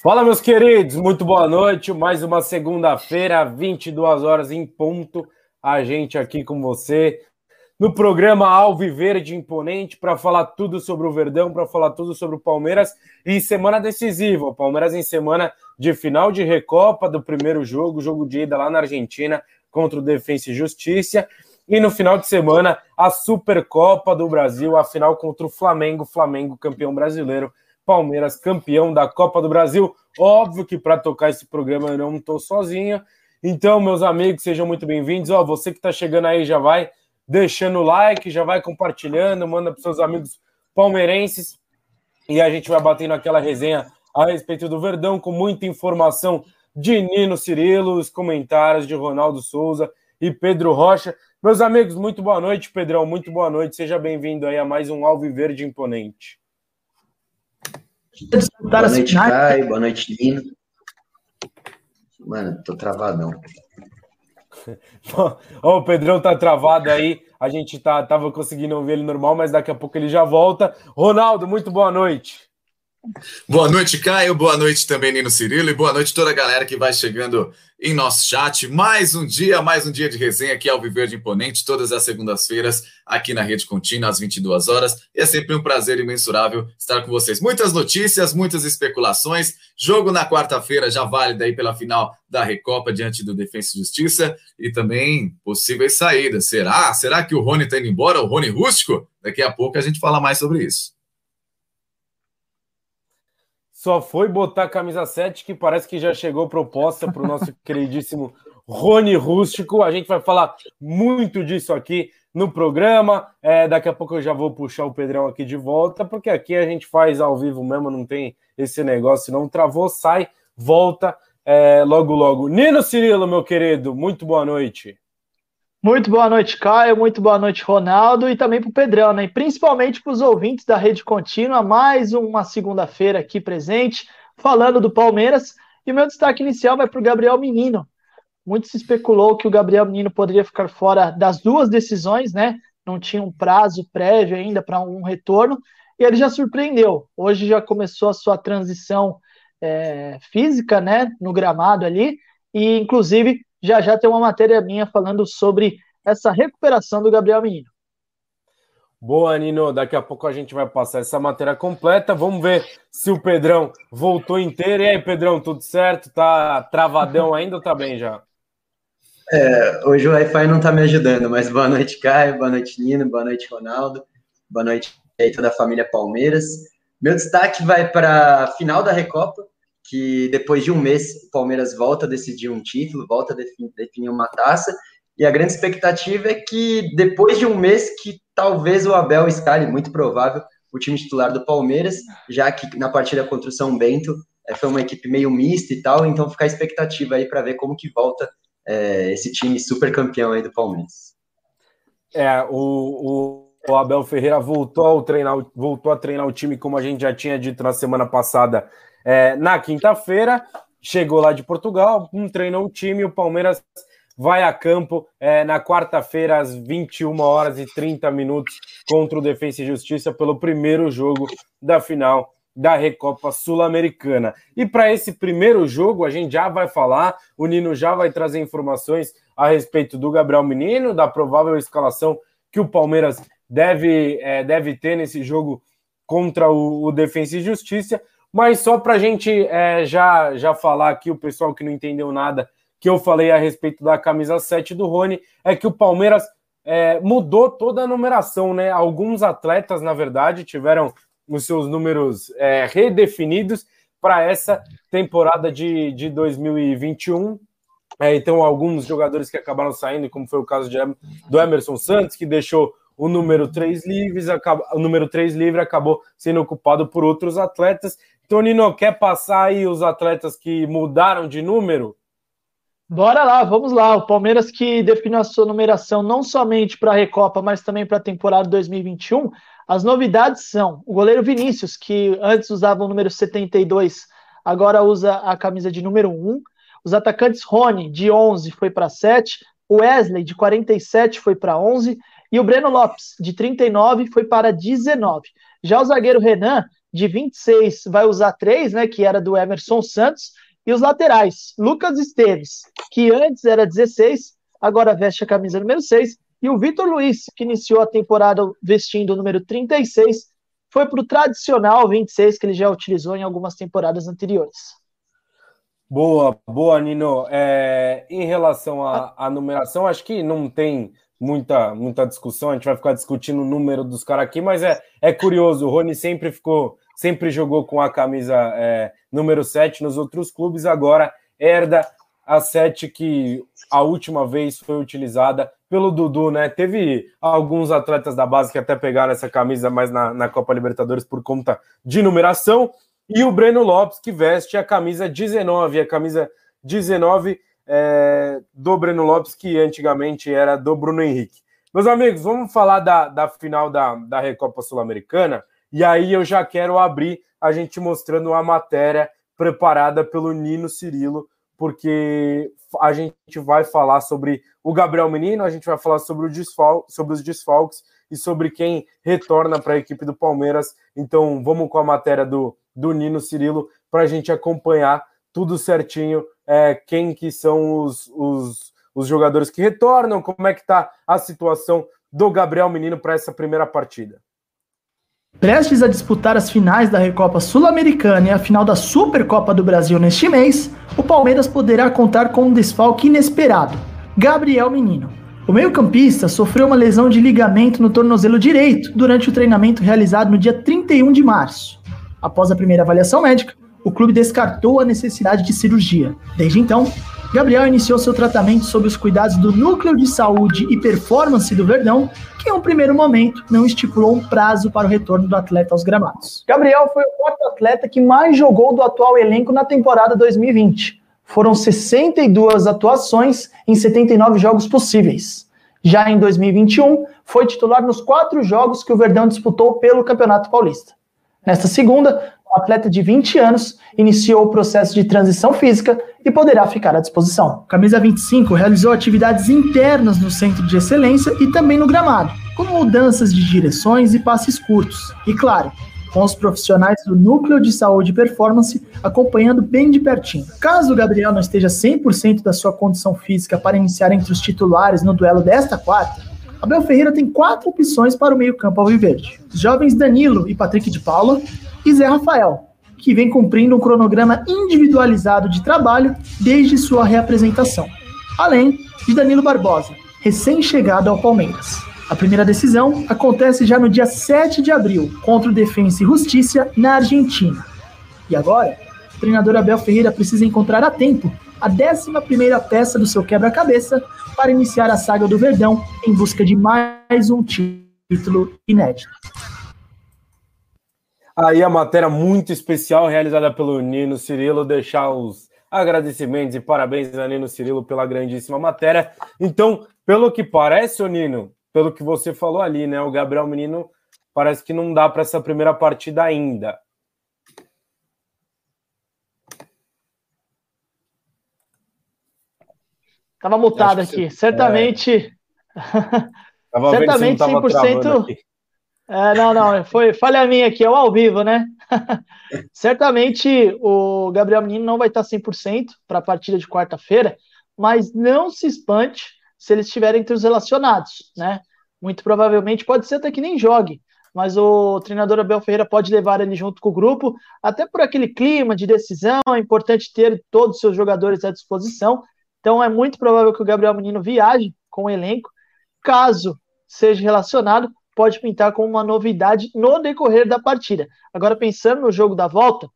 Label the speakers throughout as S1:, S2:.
S1: Fala, meus queridos, muito boa noite. Mais uma segunda-feira, 22 horas em ponto. A gente aqui com você no programa Alviverde Imponente para falar tudo sobre o Verdão, para falar tudo sobre o Palmeiras e semana decisiva. O Palmeiras em semana de final de Recopa do primeiro jogo, jogo de ida lá na Argentina contra o Defensa e Justiça. E no final de semana, a Supercopa do Brasil, a final contra o Flamengo, Flamengo campeão brasileiro Palmeiras campeão da Copa do Brasil. Óbvio que para tocar esse programa eu não estou sozinho. Então, meus amigos, sejam muito bem-vindos. Ó, você que está chegando aí já vai deixando o like, já vai compartilhando, manda para seus amigos palmeirenses e a gente vai batendo aquela resenha a respeito do Verdão com muita informação de Nino Cirilo, os comentários de Ronaldo Souza e Pedro Rocha. Meus amigos, muito boa noite, Pedrão, muito boa noite. Seja bem-vindo aí a mais um Alviverde Imponente.
S2: Boa noite, Caio. Boa noite, Lino. Mano, tô travadão.
S1: Ó, o Pedrão tá travado aí. A gente tá, tava conseguindo ouvir ele normal, mas daqui a pouco ele já volta. Ronaldo, muito boa noite.
S3: Boa noite, Caio. Boa noite também, Nino Cirilo. E boa noite toda a galera que vai chegando em nosso chat. Mais um dia, mais um dia de resenha aqui ao Viver de Imponente, todas as segundas-feiras, aqui na Rede Contínua, às 22 horas. E é sempre um prazer imensurável estar com vocês. Muitas notícias, muitas especulações. Jogo na quarta-feira já válido aí pela final da Recopa diante do Defensa e Justiça. E também possíveis saídas. Será? Será que o Rony está indo embora? O Rony Rústico? Daqui a pouco a gente fala mais sobre isso
S1: só foi botar a camisa 7 que parece que já chegou proposta para o nosso queridíssimo Rony Rústico. A gente vai falar muito disso aqui no programa. É, daqui a pouco eu já vou puxar o Pedrão aqui de volta, porque aqui a gente faz ao vivo mesmo, não tem esse negócio, não travou, sai, volta é, logo, logo. Nino Cirilo, meu querido, muito boa noite.
S4: Muito boa noite, Caio. Muito boa noite, Ronaldo. E também para o Pedrão, né? Principalmente para os ouvintes da Rede Contínua. Mais uma segunda-feira aqui presente, falando do Palmeiras. E o meu destaque inicial vai para o Gabriel Menino. Muito se especulou que o Gabriel Menino poderia ficar fora das duas decisões, né? Não tinha um prazo prévio ainda para um retorno. E ele já surpreendeu. Hoje já começou a sua transição é, física, né? No gramado ali. E, inclusive, já já tem uma matéria minha falando sobre essa recuperação do Gabriel Menino.
S1: Boa, Nino. Daqui a pouco a gente vai passar essa matéria completa. Vamos ver se o Pedrão voltou inteiro. E aí, Pedrão, tudo certo? Tá travadão ainda ou tá bem já?
S2: É, hoje o Wi-Fi não tá me ajudando, mas boa noite, Caio, boa noite, Nino, boa noite, Ronaldo, boa noite aí toda a família Palmeiras. Meu destaque vai para a final da Recopa, que depois de um mês o Palmeiras volta a decidir um título, volta a definir, uma taça, e a grande expectativa é que depois de um mês que talvez o Abel escale, muito provável, o time titular do Palmeiras, já que na partida contra o São Bento é, foi uma equipe meio mista e tal, então fica a expectativa aí para ver como que volta é, esse time super campeão aí do Palmeiras.
S1: É, o, o, o Abel Ferreira voltou a, treinar, voltou a treinar o time, como a gente já tinha dito na semana passada, é, na quinta-feira, chegou lá de Portugal, um treinou o time, o Palmeiras vai a campo é, na quarta-feira, às 21 horas e 30 minutos, contra o Defensa e Justiça, pelo primeiro jogo da final da Recopa Sul-Americana. E para esse primeiro jogo, a gente já vai falar, o Nino já vai trazer informações a respeito do Gabriel Menino, da provável escalação que o Palmeiras deve, é, deve ter nesse jogo contra o, o Defensa e Justiça. Mas só para a gente é, já, já falar aqui, o pessoal que não entendeu nada, que eu falei a respeito da camisa 7 do Rony, é que o Palmeiras é, mudou toda a numeração, né? Alguns atletas, na verdade, tiveram os seus números é, redefinidos para essa temporada de, de 2021. É, então, alguns jogadores que acabaram saindo, como foi o caso de, do Emerson Santos, que deixou o número 3 livres, acaba, o número 3 livre acabou sendo ocupado por outros atletas. Tonino, quer passar aí os atletas que mudaram de número?
S4: Bora lá, vamos lá. O Palmeiras que definiu a sua numeração não somente para a Recopa, mas também para a temporada 2021. As novidades são o goleiro Vinícius, que antes usava o número 72, agora usa a camisa de número 1. Os atacantes Rony, de 11, foi para 7. O Wesley, de 47, foi para 11. E o Breno Lopes, de 39, foi para 19. Já o zagueiro Renan de 26 vai usar três, né, que era do Emerson Santos, e os laterais, Lucas Esteves, que antes era 16, agora veste a camisa número 6, e o Vitor Luiz, que iniciou a temporada vestindo o número 36, foi para o tradicional 26 que ele já utilizou em algumas temporadas anteriores.
S1: Boa, boa, Nino. É, em relação à, numeração, acho que não tem muita, muita discussão, a gente vai ficar discutindo o número dos caras aqui, mas é, é curioso, o Rony sempre ficou, sempre jogou com a camisa é, número 7 nos outros clubes, agora herda a 7 que a última vez foi utilizada pelo Dudu, né? Teve alguns atletas da base que até pegaram essa camisa mais na, na Copa Libertadores por conta de numeração, e o Breno Lopes, que veste a camisa 19, a camisa 19 é, do Breno Lopes, que antigamente era do Bruno Henrique. Meus amigos, vamos falar da, da final da, da Recopa Sul-Americana, e aí eu já quero abrir a gente mostrando a matéria preparada pelo Nino Cirilo, porque a gente vai falar sobre o Gabriel Menino, a gente vai falar sobre, desfal sobre os desfalques e sobre quem retorna para a equipe do Palmeiras. Então vamos com a matéria do, do Nino Cirilo para a gente acompanhar tudo certinho é, quem que são os, os, os jogadores que retornam, como é que está a situação do Gabriel Menino para essa primeira partida.
S5: Prestes a disputar as finais da Recopa Sul-Americana e a final da Supercopa do Brasil neste mês, o Palmeiras poderá contar com um desfalque inesperado: Gabriel Menino. O meio-campista sofreu uma lesão de ligamento no tornozelo direito durante o treinamento realizado no dia 31 de março. Após a primeira avaliação médica, o clube descartou a necessidade de cirurgia. Desde então, Gabriel iniciou seu tratamento sob os cuidados do Núcleo de Saúde e Performance do Verdão, que em um primeiro momento não estipulou um prazo para o retorno do atleta aos gramados.
S4: Gabriel foi o quarto atleta que mais jogou do atual elenco na temporada 2020. Foram 62 atuações em 79 jogos possíveis. Já em 2021, foi titular nos quatro jogos que o Verdão disputou pelo Campeonato Paulista. Nesta segunda, o atleta de 20 anos iniciou o processo de transição física e poderá ficar à disposição.
S5: Camisa 25 realizou atividades internas no centro de excelência e também no gramado, como mudanças de direções e passes curtos. E claro, com os profissionais do Núcleo de Saúde e Performance acompanhando bem de pertinho. Caso o Gabriel não esteja 100% da sua condição física para iniciar entre os titulares no duelo desta quarta, Abel Ferreira tem quatro opções para o meio-campo alviverde. Os jovens Danilo e Patrick de Paula e Zé Rafael, que vem cumprindo um cronograma individualizado de trabalho desde sua reapresentação, além de Danilo Barbosa, recém-chegado ao Palmeiras. A primeira decisão acontece já no dia 7 de abril, contra o Defensa e Justiça na Argentina. E agora, o treinador Abel Ferreira precisa encontrar a tempo a 11 peça do seu quebra-cabeça para iniciar a saga do Verdão em busca de mais um título inédito.
S1: Aí a matéria muito especial realizada pelo Nino Cirilo, deixar os agradecimentos e parabéns a Nino Cirilo pela grandíssima matéria. Então, pelo que parece, o Nino, pelo que você falou ali, né, o Gabriel Menino parece que não dá para essa primeira partida ainda.
S4: Tava mutado aqui. Você... Certamente. É... Certamente 100%. É, não, não, foi falha minha aqui, é o ao vivo, né? Certamente o Gabriel Menino não vai estar 100% para a partida de quarta-feira, mas não se espante se ele estiver entre os relacionados, né? Muito provavelmente pode ser até que nem jogue, mas o treinador Abel Ferreira pode levar ele junto com o grupo, até por aquele clima de decisão, é importante ter todos os seus jogadores à disposição. Então é muito provável que o Gabriel Menino viaje com o elenco. Caso seja relacionado, pode pintar como uma novidade no decorrer da partida. Agora, pensando no jogo da volta,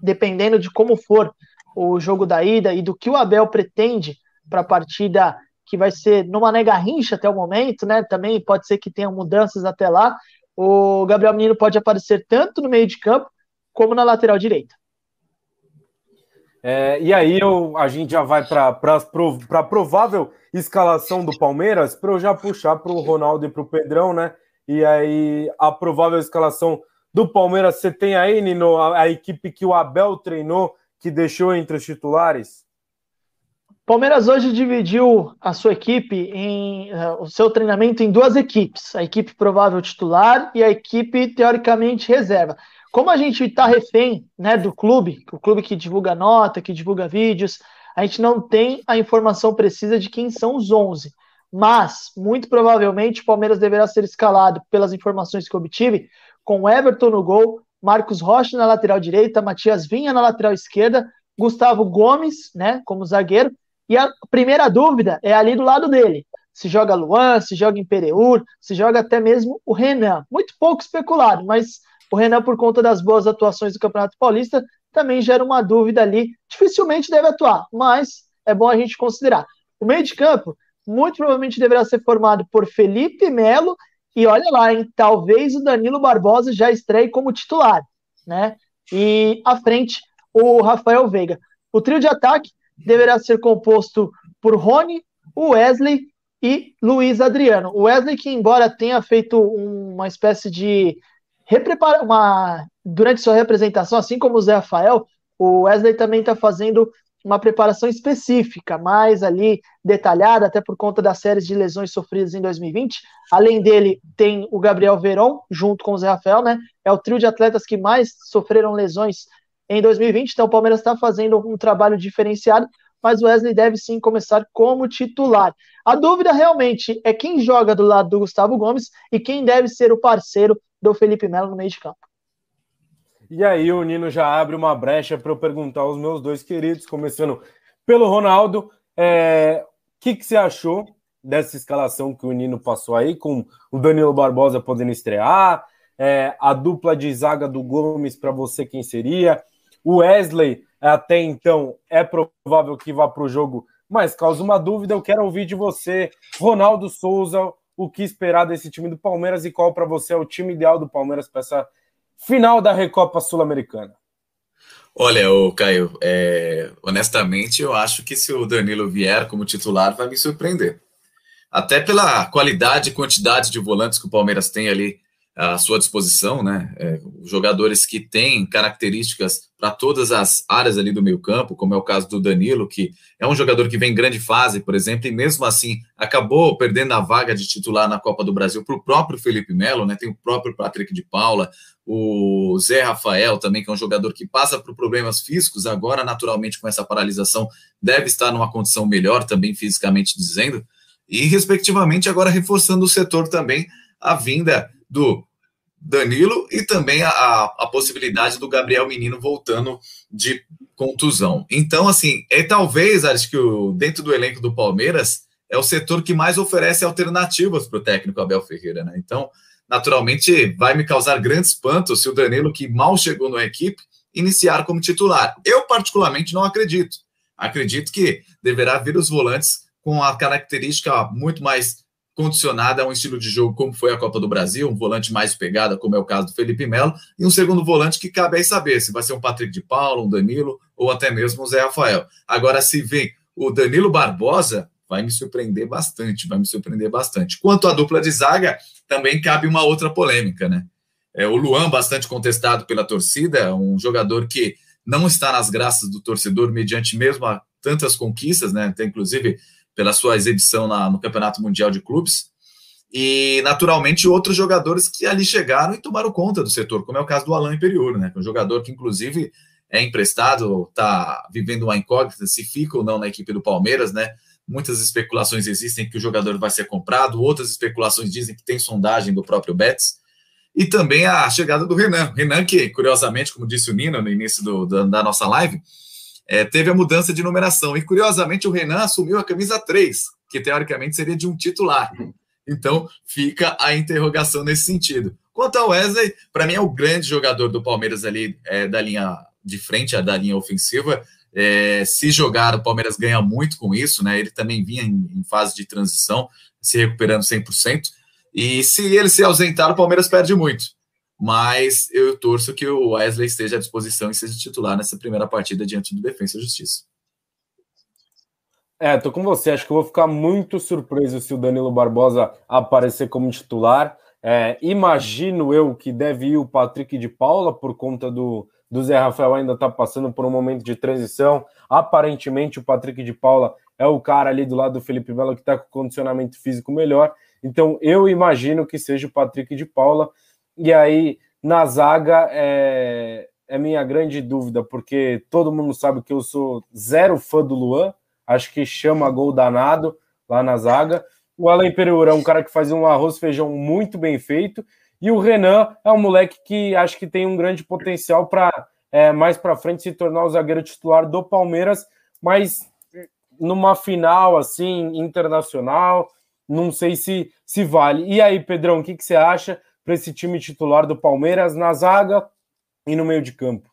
S4: dependendo de como for o jogo da ida e do que o Abel pretende para a partida que vai ser numa nega rincha até o momento, né? Também pode ser que tenha mudanças até lá. O Gabriel Menino pode aparecer tanto no meio de campo como na lateral direita.
S1: É, e aí eu, a gente já vai para a provável escalação do Palmeiras, para eu já puxar para o Ronaldo e para o Pedrão, né? E aí, a provável escalação do Palmeiras, você tem aí, Nino, a, a equipe que o Abel treinou, que deixou entre os titulares?
S4: Palmeiras hoje dividiu a sua equipe em uh, o seu treinamento em duas equipes, a equipe provável titular e a equipe teoricamente reserva. como a gente está refém né, do clube, o clube que divulga nota, que divulga vídeos, a gente não tem a informação precisa de quem são os 11. Mas, muito provavelmente, o Palmeiras deverá ser escalado, pelas informações que obtive, com Everton no gol, Marcos Rocha na lateral direita, Matias Vinha na lateral esquerda, Gustavo Gomes, né, como zagueiro, e a primeira dúvida é ali do lado dele. Se joga Luan, se joga Imperiur, se joga até mesmo o Renan. Muito pouco especulado, mas o Renan, por conta das boas atuações do Campeonato Paulista, também gera uma dúvida ali. Dificilmente deve atuar, mas é bom a gente considerar. O meio de campo, muito provavelmente deverá ser formado por Felipe Melo e olha lá, hein, talvez o Danilo Barbosa já estreie como titular, né? E à frente o Rafael Veiga. O trio de ataque deverá ser composto por Rony, Wesley e Luiz Adriano. O Wesley que embora tenha feito uma espécie de reprepara uma durante sua representação, assim como o Zé Rafael, o Wesley também está fazendo uma preparação específica, mais ali detalhada, até por conta das séries de lesões sofridas em 2020. Além dele, tem o Gabriel Veron, junto com o Zé Rafael, né? É o trio de atletas que mais sofreram lesões em 2020. Então, o Palmeiras está fazendo um trabalho diferenciado, mas o Wesley deve sim começar como titular. A dúvida realmente é quem joga do lado do Gustavo Gomes e quem deve ser o parceiro do Felipe Melo no meio de campo.
S1: E aí o Nino já abre uma brecha para eu perguntar aos meus dois queridos, começando pelo Ronaldo, é, o que, que você achou dessa escalação que o Nino passou aí, com o Danilo Barbosa podendo estrear, é, a dupla de zaga do Gomes para você quem seria, o Wesley até então é provável que vá para o jogo, mas causa uma dúvida, eu quero ouvir de você, Ronaldo Souza, o que esperar desse time do Palmeiras e qual para você é o time ideal do Palmeiras para essa final da Recopa Sul-Americana?
S3: Olha, o Caio, é, honestamente, eu acho que se o Danilo vier como titular, vai me surpreender. Até pela qualidade e quantidade de volantes que o Palmeiras tem ali à sua disposição, né? É, jogadores que têm características para todas as áreas ali do meio campo, como é o caso do Danilo, que é um jogador que vem em grande fase, por exemplo, e mesmo assim acabou perdendo a vaga de titular na Copa do Brasil para o próprio Felipe Melo, né? Tem o próprio Patrick de Paula, o Zé Rafael também, que é um jogador que passa por problemas físicos, agora naturalmente com essa paralisação deve estar numa condição melhor também fisicamente dizendo, e respectivamente agora reforçando o setor também a vinda do Danilo e também a, a, possibilidade do Gabriel Menino voltando de contusão. Então, assim, é talvez, acho que o, dentro do elenco do Palmeiras é o setor que mais oferece alternativas para o técnico Abel Ferreira, né? Então, naturalmente, vai me causar grande espanto se o Danilo, que mal chegou na equipe, iniciar como titular. Eu, particularmente, não acredito. Acredito que deverá vir os volantes com a característica muito mais condicionada a um estilo de jogo como foi a Copa do Brasil, um volante mais pegada, como é o caso do Felipe Melo, e um segundo volante que cabe aí saber se vai ser um Patrick de Paulo, um Danilo ou até mesmo o Zé Rafael. Agora, se vem o Danilo Barbosa, vai me surpreender bastante, vai me surpreender bastante. Quanto à dupla de zaga, também cabe uma outra polêmica, né? É, o Luan, bastante contestado pela torcida, um jogador que não está nas graças do torcedor, mediante mesmo a tantas conquistas, né? Até inclusive pela sua exibição na, no Campeonato Mundial de Clubes. E, naturalmente, outros jogadores que ali chegaram e tomaram conta do setor, como é o caso do Alain Imperiur, né? É um jogador que, inclusive, é emprestado, está vivendo uma incógnita se fica ou não na equipe do Palmeiras, né? Muitas especulações existem que o jogador vai ser comprado, outras especulações dizem que tem sondagem do próprio Betis. E também a chegada do Renan. Renan, que, curiosamente, como disse o Nino no início do, da nossa live, é, teve a mudança de numeração. E, curiosamente, o Renan assumiu a camisa 3, que teoricamente seria de um titular. Então, fica a interrogação nesse sentido. Quanto ao Wesley, para mim é o grande jogador do Palmeiras ali, é, da linha de frente, da linha ofensiva. É, se jogar, o Palmeiras ganha muito com isso, né? Ele também vinha em, em fase de transição, se recuperando 100%. E se ele se ausentar, o Palmeiras perde muito mas eu torço que o Wesley esteja à disposição e seja titular nessa primeira partida diante do Defensa e Justiça.
S1: É, tô com você. Acho que eu vou ficar muito surpreso se o Danilo Barbosa aparecer como titular. É, imagino eu que deve ir o Patrick de Paula por conta do, do Zé Rafael ainda tá passando por um momento de transição. Aparentemente, o Patrick de Paula é o cara ali do lado do Felipe Melo que está com condicionamento físico melhor. Então, eu imagino que seja o Patrick de Paula. E aí, Na zaga é, é minha grande dúvida, porque todo mundo sabe que eu sou zero fã do Luan, acho que chama gol danado lá na zaga. O Alan Pereira é um cara que faz um arroz feijão muito bem feito. E o Renan é um moleque que acho que tem um grande potencial para é, mais para frente se tornar o zagueiro titular do Palmeiras, mas numa final assim internacional, não sei se se vale. E aí, Pedrão, o que, que você acha para esse time titular do Palmeiras na zaga e no meio de campo?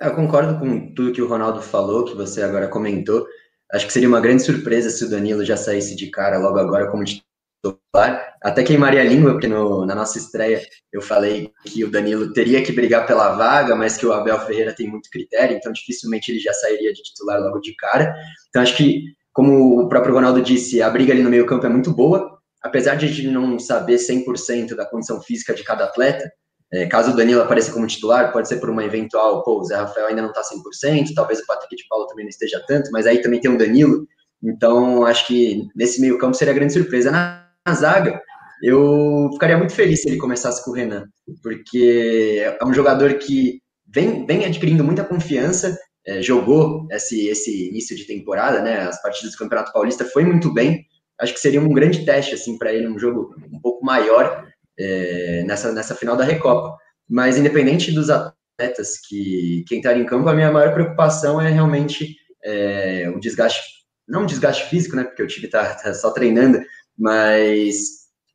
S2: Eu concordo com tudo que o Ronaldo falou, que você agora comentou. Acho que seria uma grande surpresa se o Danilo já saísse de cara logo agora como titular. Até queimaria a língua, porque no, na nossa estreia eu falei que o Danilo teria que brigar pela vaga, mas que o Abel Ferreira tem muito critério, então dificilmente ele já sairia de titular logo de cara. Então acho que, como o próprio Ronaldo disse, a briga ali no meio campo é muito boa, apesar de a gente não saber 100% da condição física de cada atleta, é, caso o Danilo apareça como titular, pode ser por uma eventual, pô, o Zé Rafael ainda não está 100%, talvez o Patrick de Paulo também não esteja tanto, mas aí também tem o Danilo, então acho que nesse meio campo seria grande surpresa. Na, na zaga, eu ficaria muito feliz se ele começasse com o Renan, porque é um jogador que vem, vem adquirindo muita confiança, é, jogou esse, esse início de temporada, né, as partidas do Campeonato Paulista, foi muito bem, acho que seria um grande teste, assim, para ele, um jogo um pouco maior, é, nessa, nessa final da Recopa. Mas, independente dos atletas que, que entrarem em campo, a minha maior preocupação é realmente é, o desgaste, não um desgaste físico, né, porque o time está tá só treinando, mas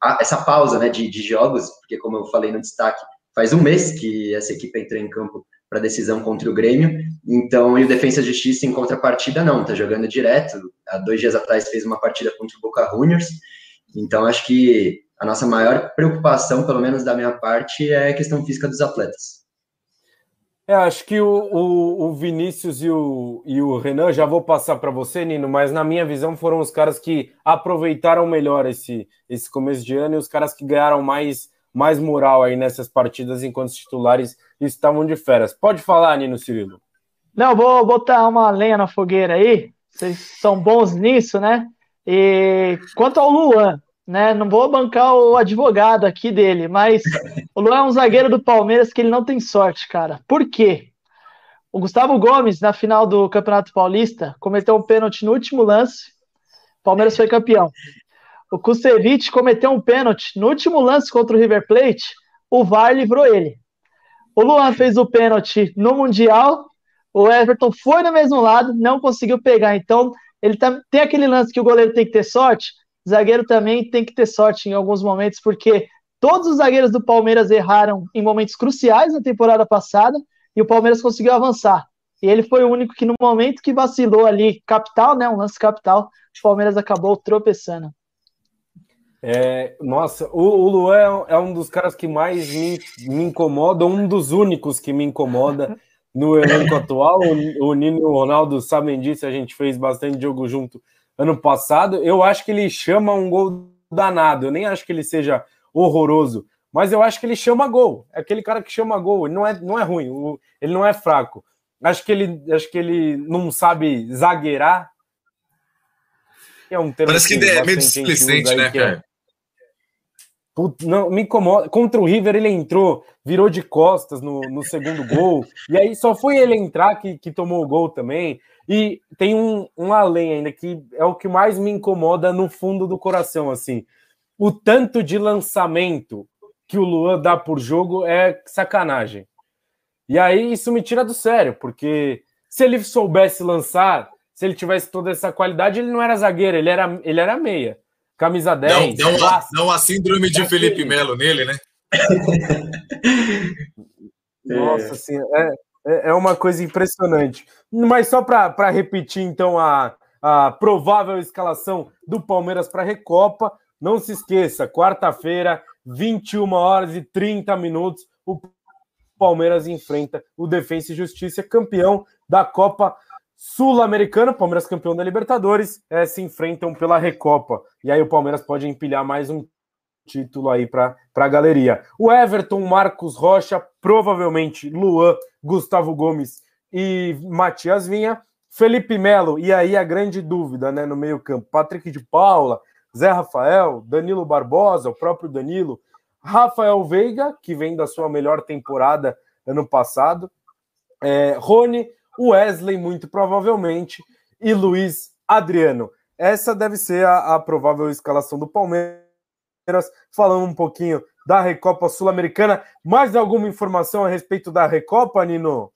S2: a, essa pausa né, de, de jogos, porque, como eu falei no destaque, faz um mês que essa equipe entrou em campo para decisão contra o Grêmio. Então, e o Defensa e Justiça em contrapartida não, tá jogando direto. Há dois dias atrás fez uma partida contra o Boca Juniors. Então, acho que a nossa maior preocupação, pelo menos da minha parte, é a questão física dos atletas.
S1: É, acho que o, o, o, Vinícius e o, e o Renan, já vou passar para você, Nino, mas na minha visão foram os caras que aproveitaram melhor esse, esse começo de ano e os caras que ganharam mais, mais moral aí nessas partidas enquanto titulares estavam de férias. Pode falar, Nino Cirilo.
S4: Não, vou botar uma lenha na fogueira aí. Vocês são bons nisso, né? E quanto ao Luan, né? Não vou bancar o advogado aqui dele, mas o Luan é um zagueiro do Palmeiras que ele não tem sorte, cara. Por quê? O Gustavo Gomes, na final do Campeonato Paulista, cometeu um pênalti no último lance. Palmeiras foi campeão. O Kusevich cometeu um pênalti no último lance contra o River Plate. O VAR livrou ele. O Luan fez o pênalti no Mundial. O Everton foi no mesmo lado, não conseguiu pegar. Então, ele tá, tem aquele lance que o goleiro tem que ter sorte zagueiro também tem que ter sorte em alguns momentos, porque todos os zagueiros do Palmeiras erraram em momentos cruciais na temporada passada e o Palmeiras conseguiu avançar. E ele foi o único que, no momento que vacilou ali, capital, né? Um lance capital, o Palmeiras acabou tropeçando.
S1: É, nossa, o, o Luan é um dos caras que mais me, me incomoda, um dos únicos que me incomoda no elenco atual. O, o Nino e o Ronaldo sabem disso, a gente fez bastante jogo junto ano passado. Eu acho que ele chama um gol danado. Eu nem acho que ele seja horroroso, mas eu acho que ele chama gol. É aquele cara que chama gol. Ele não é, não é ruim, ele não é fraco. Acho que ele, acho que ele não sabe zagueirar.
S3: É um Parece que, que é meio displicente, né, é cara?
S1: não, me incomoda. Contra o River ele entrou, virou de costas no, no segundo gol, e aí só foi ele entrar que, que tomou o gol também. E tem um, um além ainda que é o que mais me incomoda no fundo do coração, assim. O tanto de lançamento que o Luan dá por jogo é sacanagem. E aí isso me tira do sério, porque se ele soubesse lançar, se ele tivesse toda essa qualidade, ele não era zagueiro, ele era, ele era meia. Camisa 10.
S3: Não, não, não a síndrome de Felipe Melo nele, né?
S1: Nossa senhora, é, é, é uma coisa impressionante. Mas só para repetir, então, a, a provável escalação do Palmeiras para a Recopa. Não se esqueça, quarta-feira, 21 horas e 30 minutos, o Palmeiras enfrenta o Defensa e Justiça, campeão da Copa Sul-Americana, Palmeiras campeão da Libertadores, é, se enfrentam pela Recopa. E aí o Palmeiras pode empilhar mais um título aí para a galeria. O Everton, Marcos Rocha, provavelmente Luan, Gustavo Gomes e Matias Vinha. Felipe Melo, e aí a grande dúvida né, no meio-campo: Patrick de Paula, Zé Rafael, Danilo Barbosa, o próprio Danilo, Rafael Veiga, que vem da sua melhor temporada ano passado, é, Rony, Wesley, muito provavelmente, e Luiz Adriano. Essa deve ser a, a provável escalação do Palmeiras. Falando um pouquinho da Recopa Sul-Americana. Mais alguma informação a respeito da Recopa, Nino?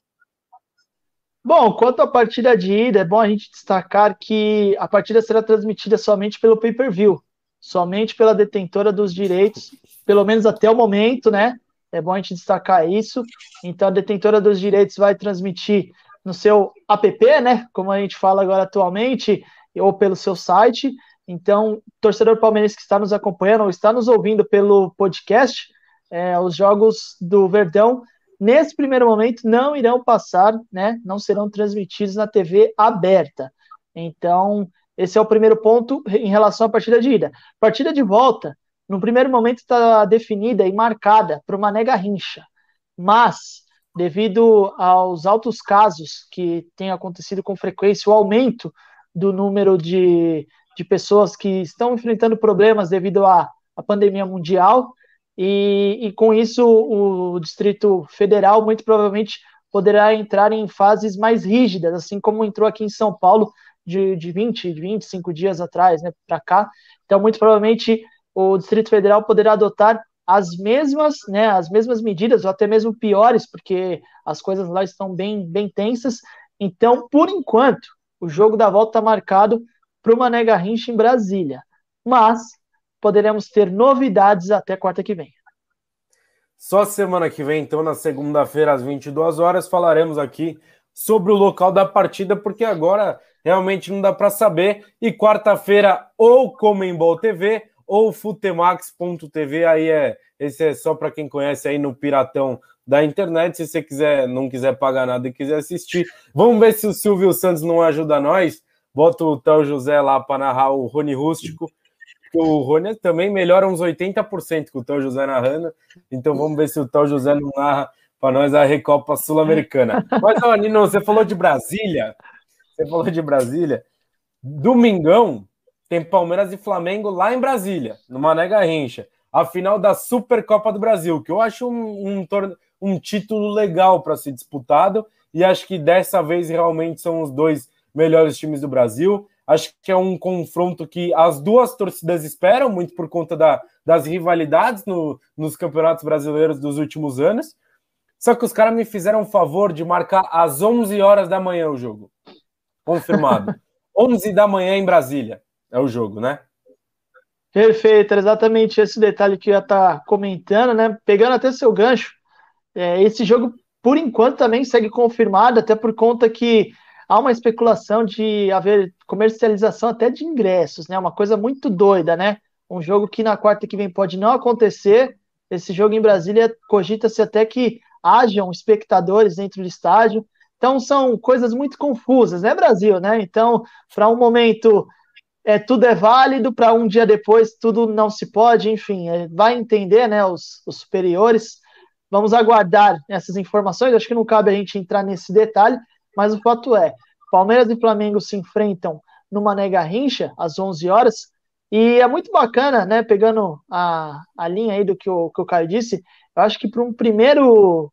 S4: Bom, quanto à partida de ida, é bom a gente destacar que a partida será transmitida somente pelo pay-per-view, somente pela detentora dos direitos, pelo menos até o momento, né? É bom a gente destacar isso. Então, a detentora dos direitos vai transmitir no seu app, né? Como a gente fala agora atualmente, ou pelo seu site. Então, torcedor palmeirense que está nos acompanhando ou está nos ouvindo pelo podcast, é, os jogos do Verdão, nesse primeiro momento, não irão passar, né? Não serão transmitidos na TV aberta. Então, esse é o primeiro ponto em relação à partida de ida. Partida de volta, no primeiro momento está definida e marcada para uma nega rincha, mas devido aos altos casos que têm acontecido com frequência, o aumento do número de, de pessoas que estão enfrentando problemas devido à, à pandemia mundial, e, e com isso o Distrito Federal muito provavelmente poderá entrar em fases mais rígidas, assim como entrou aqui em São Paulo de, de 20, 25 dias atrás, né, para cá. Então, muito provavelmente o Distrito Federal poderá adotar as mesmas, né, as mesmas medidas, ou até mesmo piores, porque as coisas lá estão bem, bem tensas. Então, por enquanto, o jogo da volta está marcado para uma Nega Garrincha em Brasília. Mas poderemos ter novidades até quarta que vem.
S1: Só semana que vem, então, na segunda-feira, às 22 horas, falaremos aqui sobre o local da partida, porque agora realmente não dá para saber. E quarta-feira, ou Comembol TV, ou futemax.tv, aí é esse é só para quem conhece aí no piratão da internet, se você quiser, não quiser pagar nada e quiser assistir. Vamos ver se o Silvio Santos não ajuda nós. Bota o Théo José lá para narrar o Rony Rústico. O Rony também melhora uns 80% com o Théo José narrando. Então vamos ver se o Théo José não narra para nós a Recopa Sul-Americana. Mas, ó, Nino, você falou de Brasília. Você falou de Brasília. Domingão, tem Palmeiras e Flamengo lá em Brasília, no Mané Garrincha. A final da Supercopa do Brasil, que eu acho um, um, um título legal para ser disputado. E acho que dessa vez realmente são os dois melhores times do Brasil. Acho que é um confronto que as duas torcidas esperam, muito por conta da, das rivalidades no, nos campeonatos brasileiros dos últimos anos. Só que os caras me fizeram o favor de marcar às 11 horas da manhã o jogo. Confirmado. 11 da manhã em Brasília é o jogo, né?
S4: Perfeito, exatamente esse detalhe que eu ia estar tá comentando, né? Pegando até seu gancho, é, esse jogo, por enquanto, também segue confirmado, até por conta que há uma especulação de haver comercialização até de ingressos, né? Uma coisa muito doida, né? Um jogo que na quarta que vem pode não acontecer. Esse jogo em Brasília cogita-se até que hajam espectadores dentro do estádio. Então são coisas muito confusas, né, Brasil, né? Então, para um momento é, tudo é válido, para um dia depois tudo não se pode, enfim, é, vai entender, né, os, os, superiores. Vamos aguardar essas informações, acho que não cabe a gente entrar nesse detalhe, mas o fato é, Palmeiras e Flamengo se enfrentam numa nega rincha às 11 horas, e é muito bacana, né, pegando a, a linha aí do que o, que o Caio disse, eu acho que para um primeiro,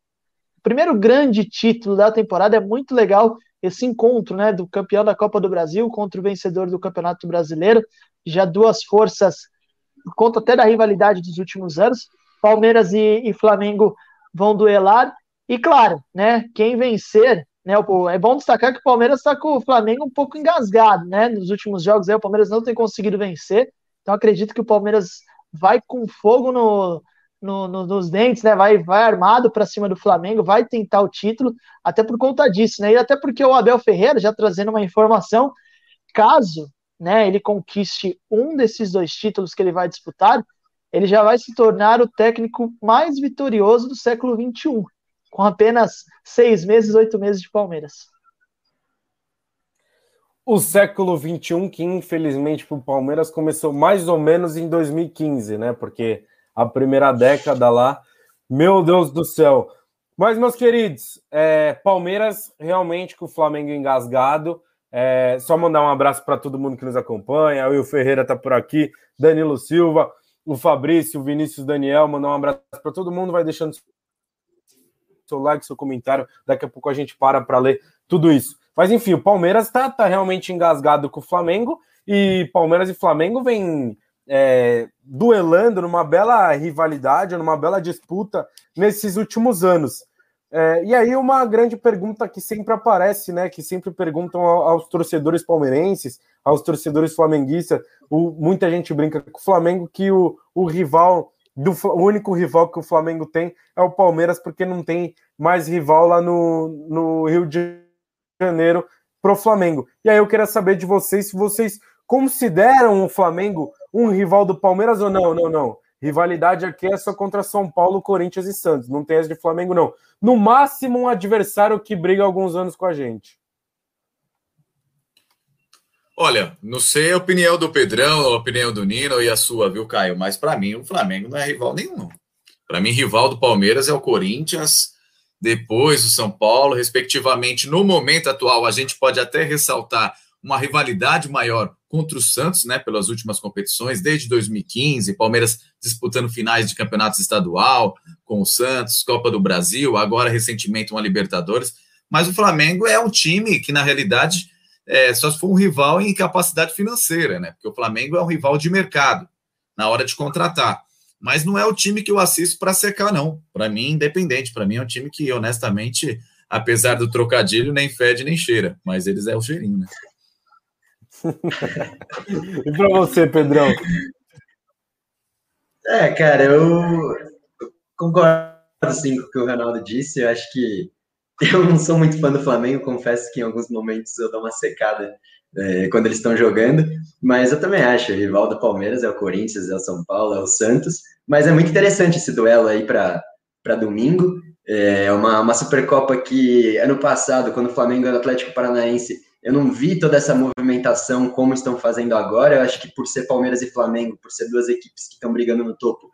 S4: primeiro grande título da temporada é muito legal esse encontro né, do campeão da Copa do Brasil contra o vencedor do Campeonato Brasileiro, já duas forças, conta até da rivalidade dos últimos anos, Palmeiras e, e Flamengo vão duelar, e claro, né, quem vencer, né, é bom destacar que o Palmeiras está com o Flamengo um pouco engasgado, né, nos últimos jogos aí o Palmeiras não tem conseguido vencer, então acredito que o Palmeiras vai com fogo no, no, no, nos dentes, né? Vai, vai armado para cima do Flamengo, vai tentar o título, até por conta disso, né? E até porque o Abel Ferreira, já trazendo uma informação, caso né, ele conquiste um desses dois títulos que ele vai disputar, ele já vai se tornar o técnico mais vitorioso do século XXI, com apenas seis meses, oito meses de Palmeiras.
S1: O século XXI, que infelizmente para o Palmeiras começou mais ou menos em 2015, né? Porque a primeira década lá. Meu Deus do céu. Mas, meus queridos, é, Palmeiras realmente com o Flamengo engasgado. É, só mandar um abraço para todo mundo que nos acompanha. O Will Ferreira está por aqui, Danilo Silva, o Fabrício, o Vinícius Daniel, mandar um abraço para todo mundo, vai deixando seu like, seu comentário, daqui a pouco a gente para para ler tudo isso. Mas enfim, o Palmeiras está tá realmente engasgado com o Flamengo e Palmeiras e Flamengo vêm é, duelando numa bela rivalidade, numa bela disputa nesses últimos anos. É, e aí uma grande pergunta que sempre aparece, né? Que sempre perguntam aos torcedores palmeirenses, aos torcedores flamenguistas. O, muita gente brinca com o Flamengo que o, o rival, do, o único rival que o Flamengo tem é o Palmeiras, porque não tem mais rival lá no, no Rio de Janeiro pro Flamengo. E aí eu queria saber de vocês se vocês consideram o Flamengo um rival do Palmeiras ou não? Não, não. Rivalidade aqui é só contra São Paulo, Corinthians e Santos. Não tem essa de Flamengo, não. No máximo, um adversário que briga alguns anos com a gente.
S3: Olha, não sei a opinião do Pedrão, a opinião do Nino e a sua, viu, Caio? Mas para mim, o Flamengo não é rival nenhum. Para mim, rival do Palmeiras é o Corinthians, depois o São Paulo, respectivamente. No momento atual, a gente pode até ressaltar uma rivalidade maior contra o Santos, né, pelas últimas competições, desde 2015, Palmeiras disputando finais de campeonatos estadual com o Santos, Copa do Brasil, agora recentemente uma Libertadores, mas o Flamengo é um time que, na realidade, é, só se for um rival em capacidade financeira, né, porque o Flamengo é um rival de mercado, na hora de contratar, mas não é o time que eu assisto para secar, não, para mim, independente, para mim é um time que, honestamente, apesar do trocadilho, nem fede nem cheira, mas eles é o cheirinho, né.
S1: e para você, Pedrão?
S2: É, cara, eu concordo sim com o que o Ronaldo disse. Eu acho que eu não sou muito fã do Flamengo, confesso que em alguns momentos eu dou uma secada é, quando eles estão jogando, mas eu também acho, o rival do Palmeiras é o Corinthians, é o São Paulo, é o Santos, mas é muito interessante esse duelo aí para domingo, é uma, uma Supercopa que ano passado, quando o Flamengo era Atlético Paranaense, eu não vi toda essa movimentação como estão fazendo agora. Eu acho que por ser Palmeiras e Flamengo, por ser duas equipes que estão brigando no topo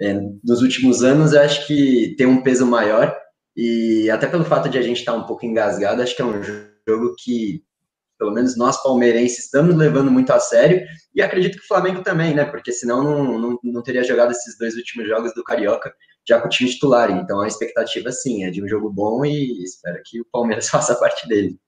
S2: é, nos últimos anos, eu acho que tem um peso maior. E até pelo fato de a gente estar tá um pouco engasgado, acho que é um jogo que, pelo menos nós palmeirenses, estamos levando muito a sério. E acredito que o Flamengo também, né? Porque senão não, não, não teria jogado esses dois últimos jogos do Carioca já com o time titular. Então a expectativa, sim, é de um jogo bom e espero que o Palmeiras faça parte dele.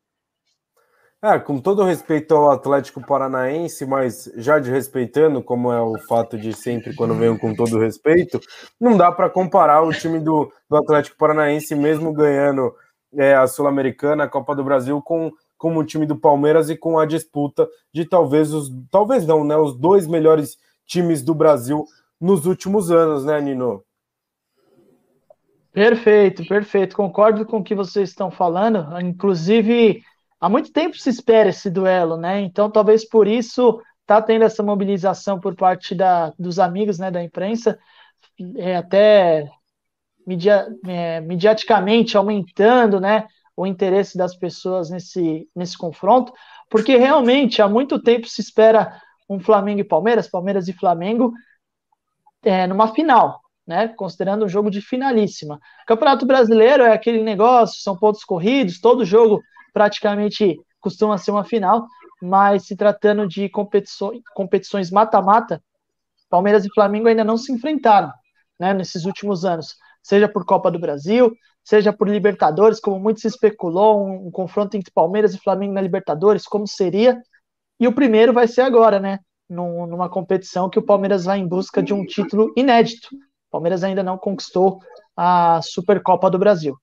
S1: É, com todo respeito ao Atlético Paranaense, mas já de respeitando, como é o fato de sempre quando venho com todo respeito, não dá para comparar o time do, do Atlético Paranaense, mesmo ganhando é, a Sul-Americana, a Copa do Brasil, com, com o time do Palmeiras e com a disputa de talvez os. Talvez não, né? Os dois melhores times do Brasil nos últimos anos, né, Nino?
S4: Perfeito, perfeito. Concordo com o que vocês estão falando. Inclusive há muito tempo se espera esse duelo, né? Então, talvez por isso tá tendo essa mobilização por parte da, dos amigos, né, da imprensa, é, até media, é, mediaticamente aumentando, né, o interesse das pessoas nesse, nesse confronto, porque realmente há muito tempo se espera um Flamengo e Palmeiras, Palmeiras e Flamengo, é, numa final, né? Considerando um jogo de finalíssima. Campeonato Brasileiro é aquele negócio, são pontos corridos, todo jogo praticamente costuma ser uma final, mas se tratando de competições mata-mata, Palmeiras e Flamengo ainda não se enfrentaram né, nesses últimos anos, seja por Copa do Brasil, seja por Libertadores, como muito se especulou, um, um confronto entre Palmeiras e Flamengo na Libertadores, como seria, e o primeiro vai ser agora, né? Num, numa competição que o Palmeiras vai em busca de um título inédito. O Palmeiras ainda não conquistou a Supercopa do Brasil.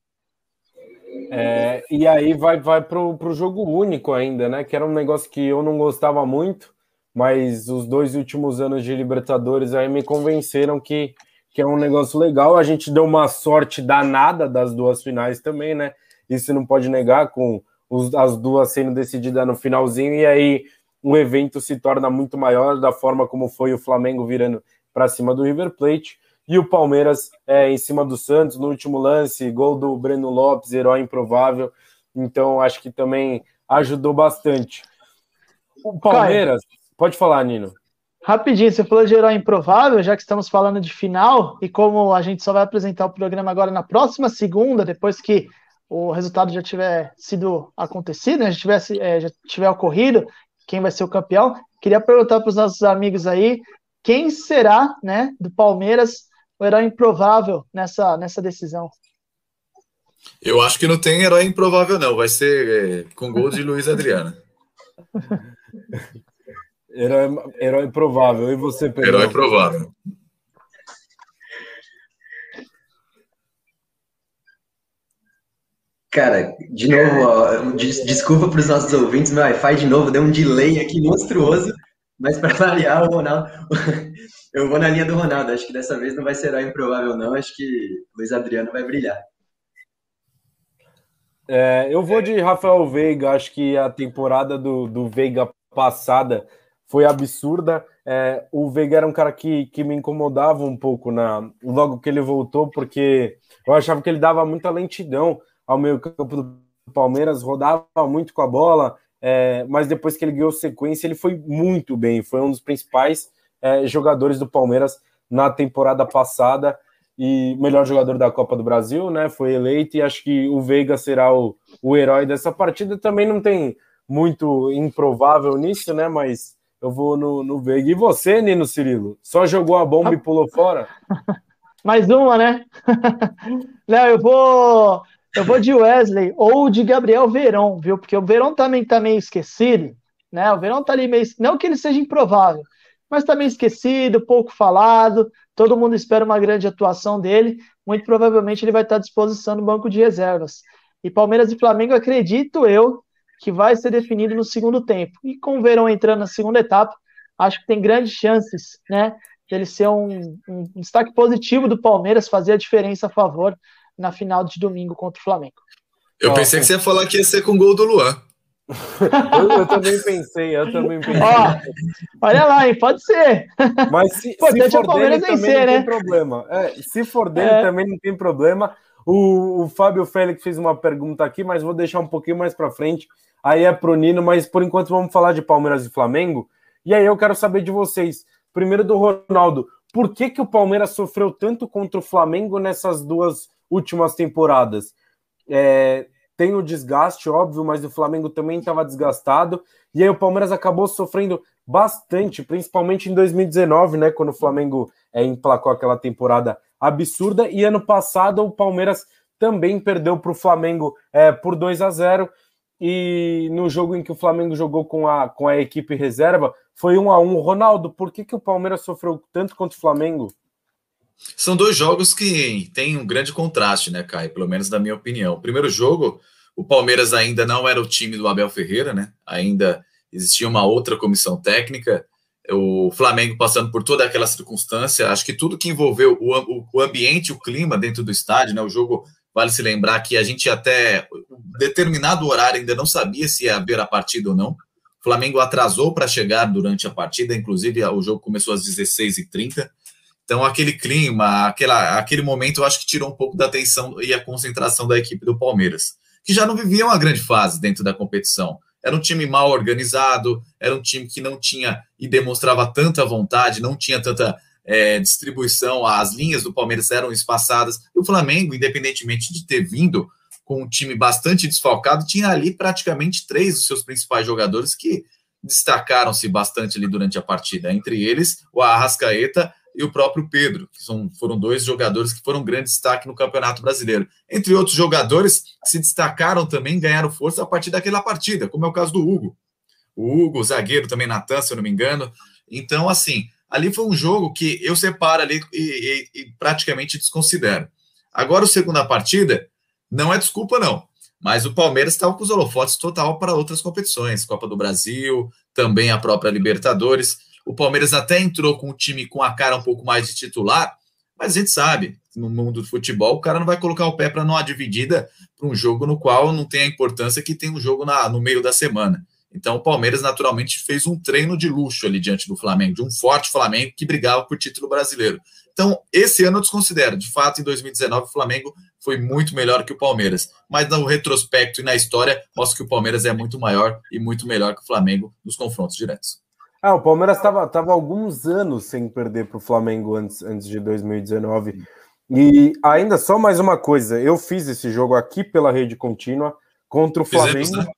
S1: É, e aí vai, vai pro, pro jogo único ainda, né? Que era um negócio que eu não gostava muito, mas os dois últimos anos de Libertadores aí me convenceram que, que é um negócio legal. A gente deu uma sorte danada das duas finais também, né? Isso não pode negar, com os, as duas sendo decididas no finalzinho, e aí o evento se torna muito maior da forma como foi o Flamengo virando para cima do River Plate e o Palmeiras é, em cima do Santos no último lance, gol do Breno Lopes, herói improvável. Então acho que também ajudou bastante. O Palmeiras, Caio, pode falar, Nino.
S4: Rapidinho, você falou de herói improvável, já que estamos falando de final, e como a gente só vai apresentar o programa agora na próxima segunda, depois que o resultado já tiver sido acontecido, né, já, tivesse, é, já tiver ocorrido, quem vai ser o campeão, queria perguntar para os nossos amigos aí quem será, né, do Palmeiras, o herói improvável nessa, nessa decisão?
S3: Eu acho que não tem herói improvável, não. Vai ser é, com gol de Luiz Adriano.
S1: herói, herói provável. E você,
S3: Pedro? Herói provável.
S2: Cara, de novo, ó, des desculpa para os nossos ouvintes, meu Wi-Fi de novo deu um delay aqui monstruoso, mas para variar o Ronaldo, eu vou na linha do Ronaldo. Acho que dessa vez não vai ser herói improvável, não. Acho que Luiz Adriano vai brilhar.
S1: É, eu vou de Rafael Veiga. Acho que a temporada do, do Veiga passada foi absurda. É, o Veiga era um cara que, que me incomodava um pouco na logo que ele voltou, porque eu achava que ele dava muita lentidão ao meio campo do Palmeiras, rodava muito com a bola, é, mas depois que ele ganhou sequência, ele foi muito bem, foi um dos principais é, jogadores do Palmeiras na temporada passada e melhor jogador da Copa do Brasil, né? Foi eleito e acho que o Veiga será o, o herói dessa partida. Também não tem muito improvável nisso, né? Mas eu vou no, no Veiga. E você, Nino Cirilo? Só jogou a bomba e pulou fora?
S4: Mais uma, né? não, eu vou. Eu vou de Wesley ou de Gabriel Verão, viu? Porque o Verão também tá meio esquecido, né? O Verão tá ali meio. Não que ele seja improvável, mas tá meio esquecido, pouco falado. Todo mundo espera uma grande atuação dele. Muito provavelmente ele vai estar à disposição no banco de reservas. E Palmeiras e Flamengo, acredito eu, que vai ser definido no segundo tempo. E com o Verão entrando na segunda etapa, acho que tem grandes chances, né? Dele ser um, um destaque positivo do Palmeiras, fazer a diferença a favor na final de domingo contra o Flamengo.
S3: Eu pensei que você ia falar que ia ser com gol do Luan.
S1: Eu, eu, também pensei, eu também pensei.
S4: Ó, olha lá, hein, pode ser.
S1: Mas se, se for dele vencer, também né? não tem problema. É, se for dele é. também não tem problema. O, o Fábio Félix fez uma pergunta aqui, mas vou deixar um pouquinho mais para frente. Aí é pro Nino, mas por enquanto vamos falar de Palmeiras e Flamengo. E aí eu quero saber de vocês. Primeiro do Ronaldo, por que, que o Palmeiras sofreu tanto contra o Flamengo nessas duas últimas temporadas. É, tem o desgaste, óbvio, mas o Flamengo também estava desgastado. E aí o Palmeiras acabou sofrendo bastante, principalmente em 2019, né? Quando o Flamengo é, emplacou aquela temporada absurda. E ano passado o Palmeiras também perdeu para o Flamengo é, por 2 a 0 e no jogo em que o Flamengo jogou com a, com a equipe reserva, foi um a um. Ronaldo, por que, que o Palmeiras sofreu tanto contra o Flamengo?
S3: São dois jogos que têm um grande contraste, né, Caio? Pelo menos na minha opinião. O primeiro jogo, o Palmeiras ainda não era o time do Abel Ferreira, né? Ainda existia uma outra comissão técnica. O Flamengo passando por toda aquela circunstância, acho que tudo que envolveu o, o, ambiente, o clima dentro do estádio, né? O jogo, vale se lembrar que a gente até determinado horário ainda não sabia se ia haver a partida ou não. O Flamengo atrasou para chegar durante a partida, inclusive o jogo começou às 16h30. Então, aquele clima, aquela, aquele momento, eu acho que tirou um pouco da atenção e a concentração da equipe do Palmeiras, que já não vivia uma grande fase dentro da competição. Era um time mal organizado, era um time que não tinha e demonstrava tanta vontade, não tinha tanta é, distribuição, as linhas do Palmeiras eram espaçadas. E o Flamengo, independentemente de ter vindo com um time bastante desfalcado, tinha ali praticamente três dos seus principais jogadores que destacaram-se bastante ali durante a partida. Entre eles, o Arrascaeta e o próprio Pedro, que são, foram dois jogadores que foram grande destaque no Campeonato Brasileiro. Entre outros jogadores que se destacaram também, ganharam força a partir daquela partida, como é o caso do Hugo. O Hugo, o zagueiro também, Natan, se eu não me engano. Então, assim, ali foi um jogo que eu separo ali e, e, e praticamente desconsidero. Agora, o segunda partida, não é desculpa, não. Mas o Palmeiras estava com os holofotes total para outras competições, Copa do Brasil, também a própria Libertadores. O Palmeiras até entrou com o time com a cara um pouco mais de titular, mas a gente sabe, no mundo do futebol, o cara não vai colocar o pé para numa dividida para um jogo no qual não tem a importância que tem um jogo na, no meio da semana. Então o Palmeiras naturalmente fez um treino de luxo ali diante do Flamengo, de um forte Flamengo que brigava por título brasileiro. Então, esse ano eu desconsidero. De fato, em 2019, o Flamengo foi muito melhor que o Palmeiras. Mas no retrospecto e na história, mostra que o Palmeiras é muito maior e muito melhor que o Flamengo nos confrontos diretos.
S1: Ah, o Palmeiras estava tava alguns anos sem perder para o Flamengo antes, antes de 2019. E ainda só mais uma coisa: eu fiz esse jogo aqui pela rede contínua contra o Flamengo. Fizemos, né?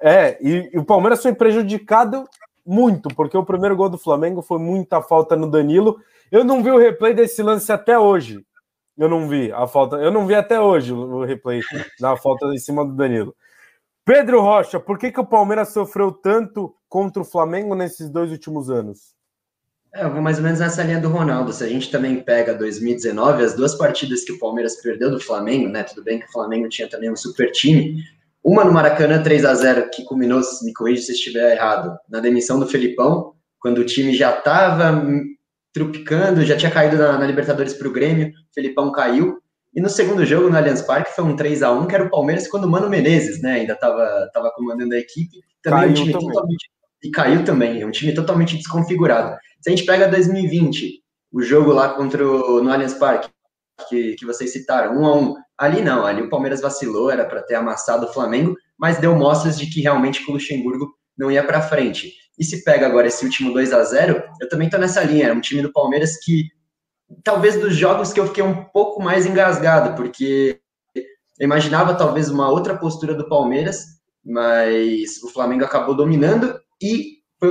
S1: É, e, e, o Palmeiras foi prejudicado muito, porque o primeiro gol do Flamengo foi muita falta no Danilo. Eu não vi o replay desse lance até hoje. Eu não vi a falta, eu não vi até hoje o replay da falta em cima do Danilo. Pedro Rocha, por que, que o Palmeiras sofreu tanto contra o Flamengo nesses dois últimos anos?
S2: É, eu vou mais ou menos nessa linha do Ronaldo. Se a gente também pega 2019, as duas partidas que o Palmeiras perdeu do Flamengo, né? Tudo bem que o Flamengo tinha também um super time. Uma no Maracanã 3 a 0 que culminou, me corrija se estiver errado, na demissão do Felipão, quando o time já estava trupicando, já tinha caído na, na Libertadores para o Grêmio, o Felipão caiu. E no segundo jogo, no Allianz Parque, foi um 3 a 1 que era o Palmeiras quando o Mano Menezes, né, ainda estava tava comandando a equipe. Também caiu um time também. totalmente. E caiu também, é um time totalmente desconfigurado. Se a gente pega 2020, o jogo lá contra o, no Allianz Parque, que, que vocês citaram, um a um. Ali não, ali o Palmeiras vacilou, era para ter amassado o Flamengo, mas deu mostras de que realmente o Luxemburgo não ia para frente. E se pega agora esse último 2 a 0 eu também tô nessa linha. É um time do Palmeiras que, talvez dos jogos que eu fiquei um pouco mais engasgado, porque eu imaginava talvez uma outra postura do Palmeiras, mas o Flamengo acabou dominando e foi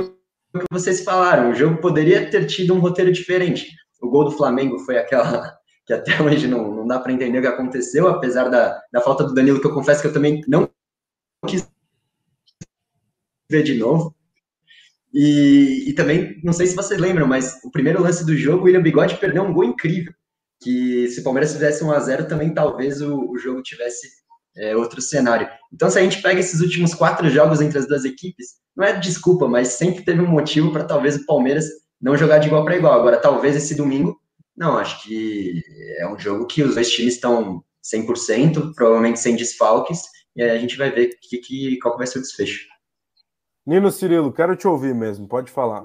S2: o que vocês falaram, o jogo poderia ter tido um roteiro diferente. O gol do Flamengo foi aquela que até hoje não, não dá para entender o que aconteceu, apesar da, da falta do Danilo, que eu confesso que eu também não quis ver de novo. E, e também, não sei se vocês lembram, mas o primeiro lance do jogo, o William Bigode perdeu um gol incrível. Que se o Palmeiras fizesse 1 a 0 também talvez o, o jogo tivesse é, outro cenário. Então, se a gente pega esses últimos quatro jogos entre as duas equipes, não é desculpa, mas sempre teve um motivo para talvez o Palmeiras não jogar de igual para igual. Agora, talvez esse domingo, não, acho que é um jogo que os dois times estão 100%, provavelmente sem desfalques, e aí a gente vai ver que, que, qual vai ser o desfecho.
S1: Nino Cirilo, quero te ouvir mesmo, pode falar.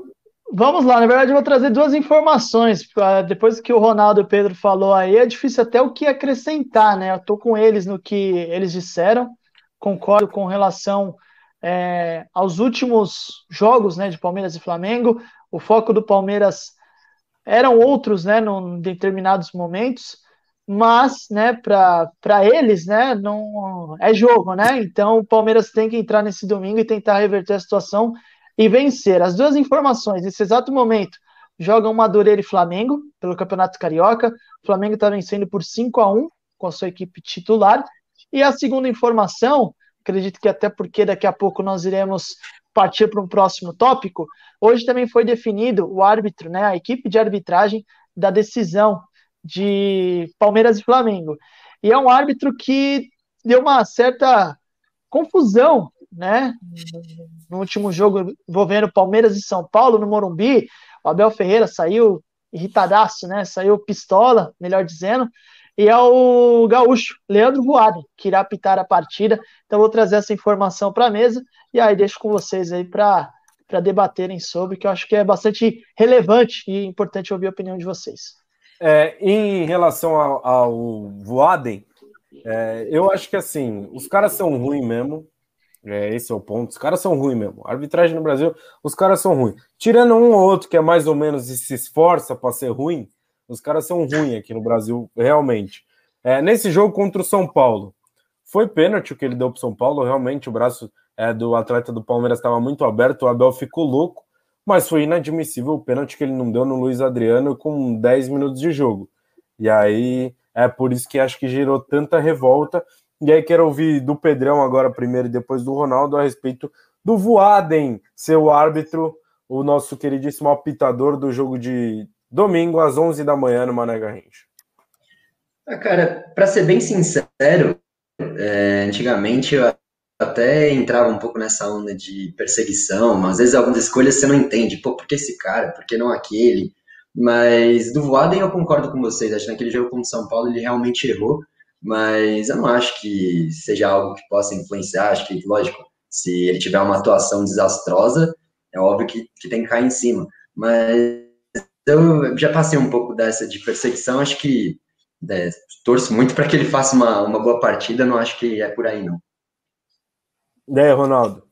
S4: Vamos lá, na verdade eu vou trazer duas informações. Depois que o Ronaldo e o Pedro falou aí, é difícil até o que acrescentar, né? Eu tô com eles no que eles disseram, concordo com relação é, aos últimos jogos né, de Palmeiras e Flamengo. O foco do Palmeiras eram outros, né, em determinados momentos, mas, né, para eles, né, não é jogo, né? Então o Palmeiras tem que entrar nesse domingo e tentar reverter a situação e vencer. As duas informações, nesse exato momento, jogam Madureira e Flamengo pelo Campeonato Carioca. O Flamengo está vencendo por 5 a 1 com a sua equipe titular. E a segunda informação, acredito que até porque daqui a pouco nós iremos partir para um próximo tópico. Hoje também foi definido o árbitro, né, a equipe de arbitragem da decisão de Palmeiras e Flamengo. E é um árbitro que deu uma certa confusão né? No último jogo envolvendo Palmeiras e São Paulo, no Morumbi, o Abel Ferreira saiu irritadaço, né? Saiu pistola, melhor dizendo. E é o gaúcho, Leandro Voado, que irá apitar a partida. Então vou trazer essa informação para a mesa e aí deixo com vocês aí para debaterem sobre, que eu acho que é bastante relevante e importante ouvir a opinião de vocês.
S1: É, em relação ao, ao Voaden, é, eu acho que assim, os caras são ruins mesmo. É, esse é o ponto. Os caras são ruins mesmo. A arbitragem no Brasil, os caras são ruins. Tirando um ou outro que é mais ou menos e se esforça para ser ruim, os caras são ruins aqui no Brasil, realmente. É, nesse jogo contra o São Paulo, foi pênalti o que ele deu para São Paulo. Realmente, o braço é, do atleta do Palmeiras estava muito aberto. O Abel ficou louco, mas foi inadmissível o pênalti que ele não deu no Luiz Adriano com 10 minutos de jogo. E aí é por isso que acho que gerou tanta revolta. E aí quero ouvir do Pedrão agora primeiro e depois do Ronaldo a respeito do Voaden, seu árbitro, o nosso queridíssimo apitador do jogo de domingo às 11 da manhã no Mané Garrincha.
S2: Ah, cara, para ser bem sincero, é, antigamente eu até entrava um pouco nessa onda de perseguição, mas às vezes algumas escolhas você não entende, pô, por que esse cara, por que não aquele? Mas do Voaden eu concordo com vocês, acho que naquele jogo contra o São Paulo ele realmente errou, mas eu não acho que seja algo que possa influenciar. Acho que, lógico, se ele tiver uma atuação desastrosa, é óbvio que, que tem que cair em cima. Mas eu já passei um pouco dessa de perseguição, acho que é, torço muito para que ele faça uma, uma boa partida, não acho que é por aí, não.
S1: E aí, Ronaldo?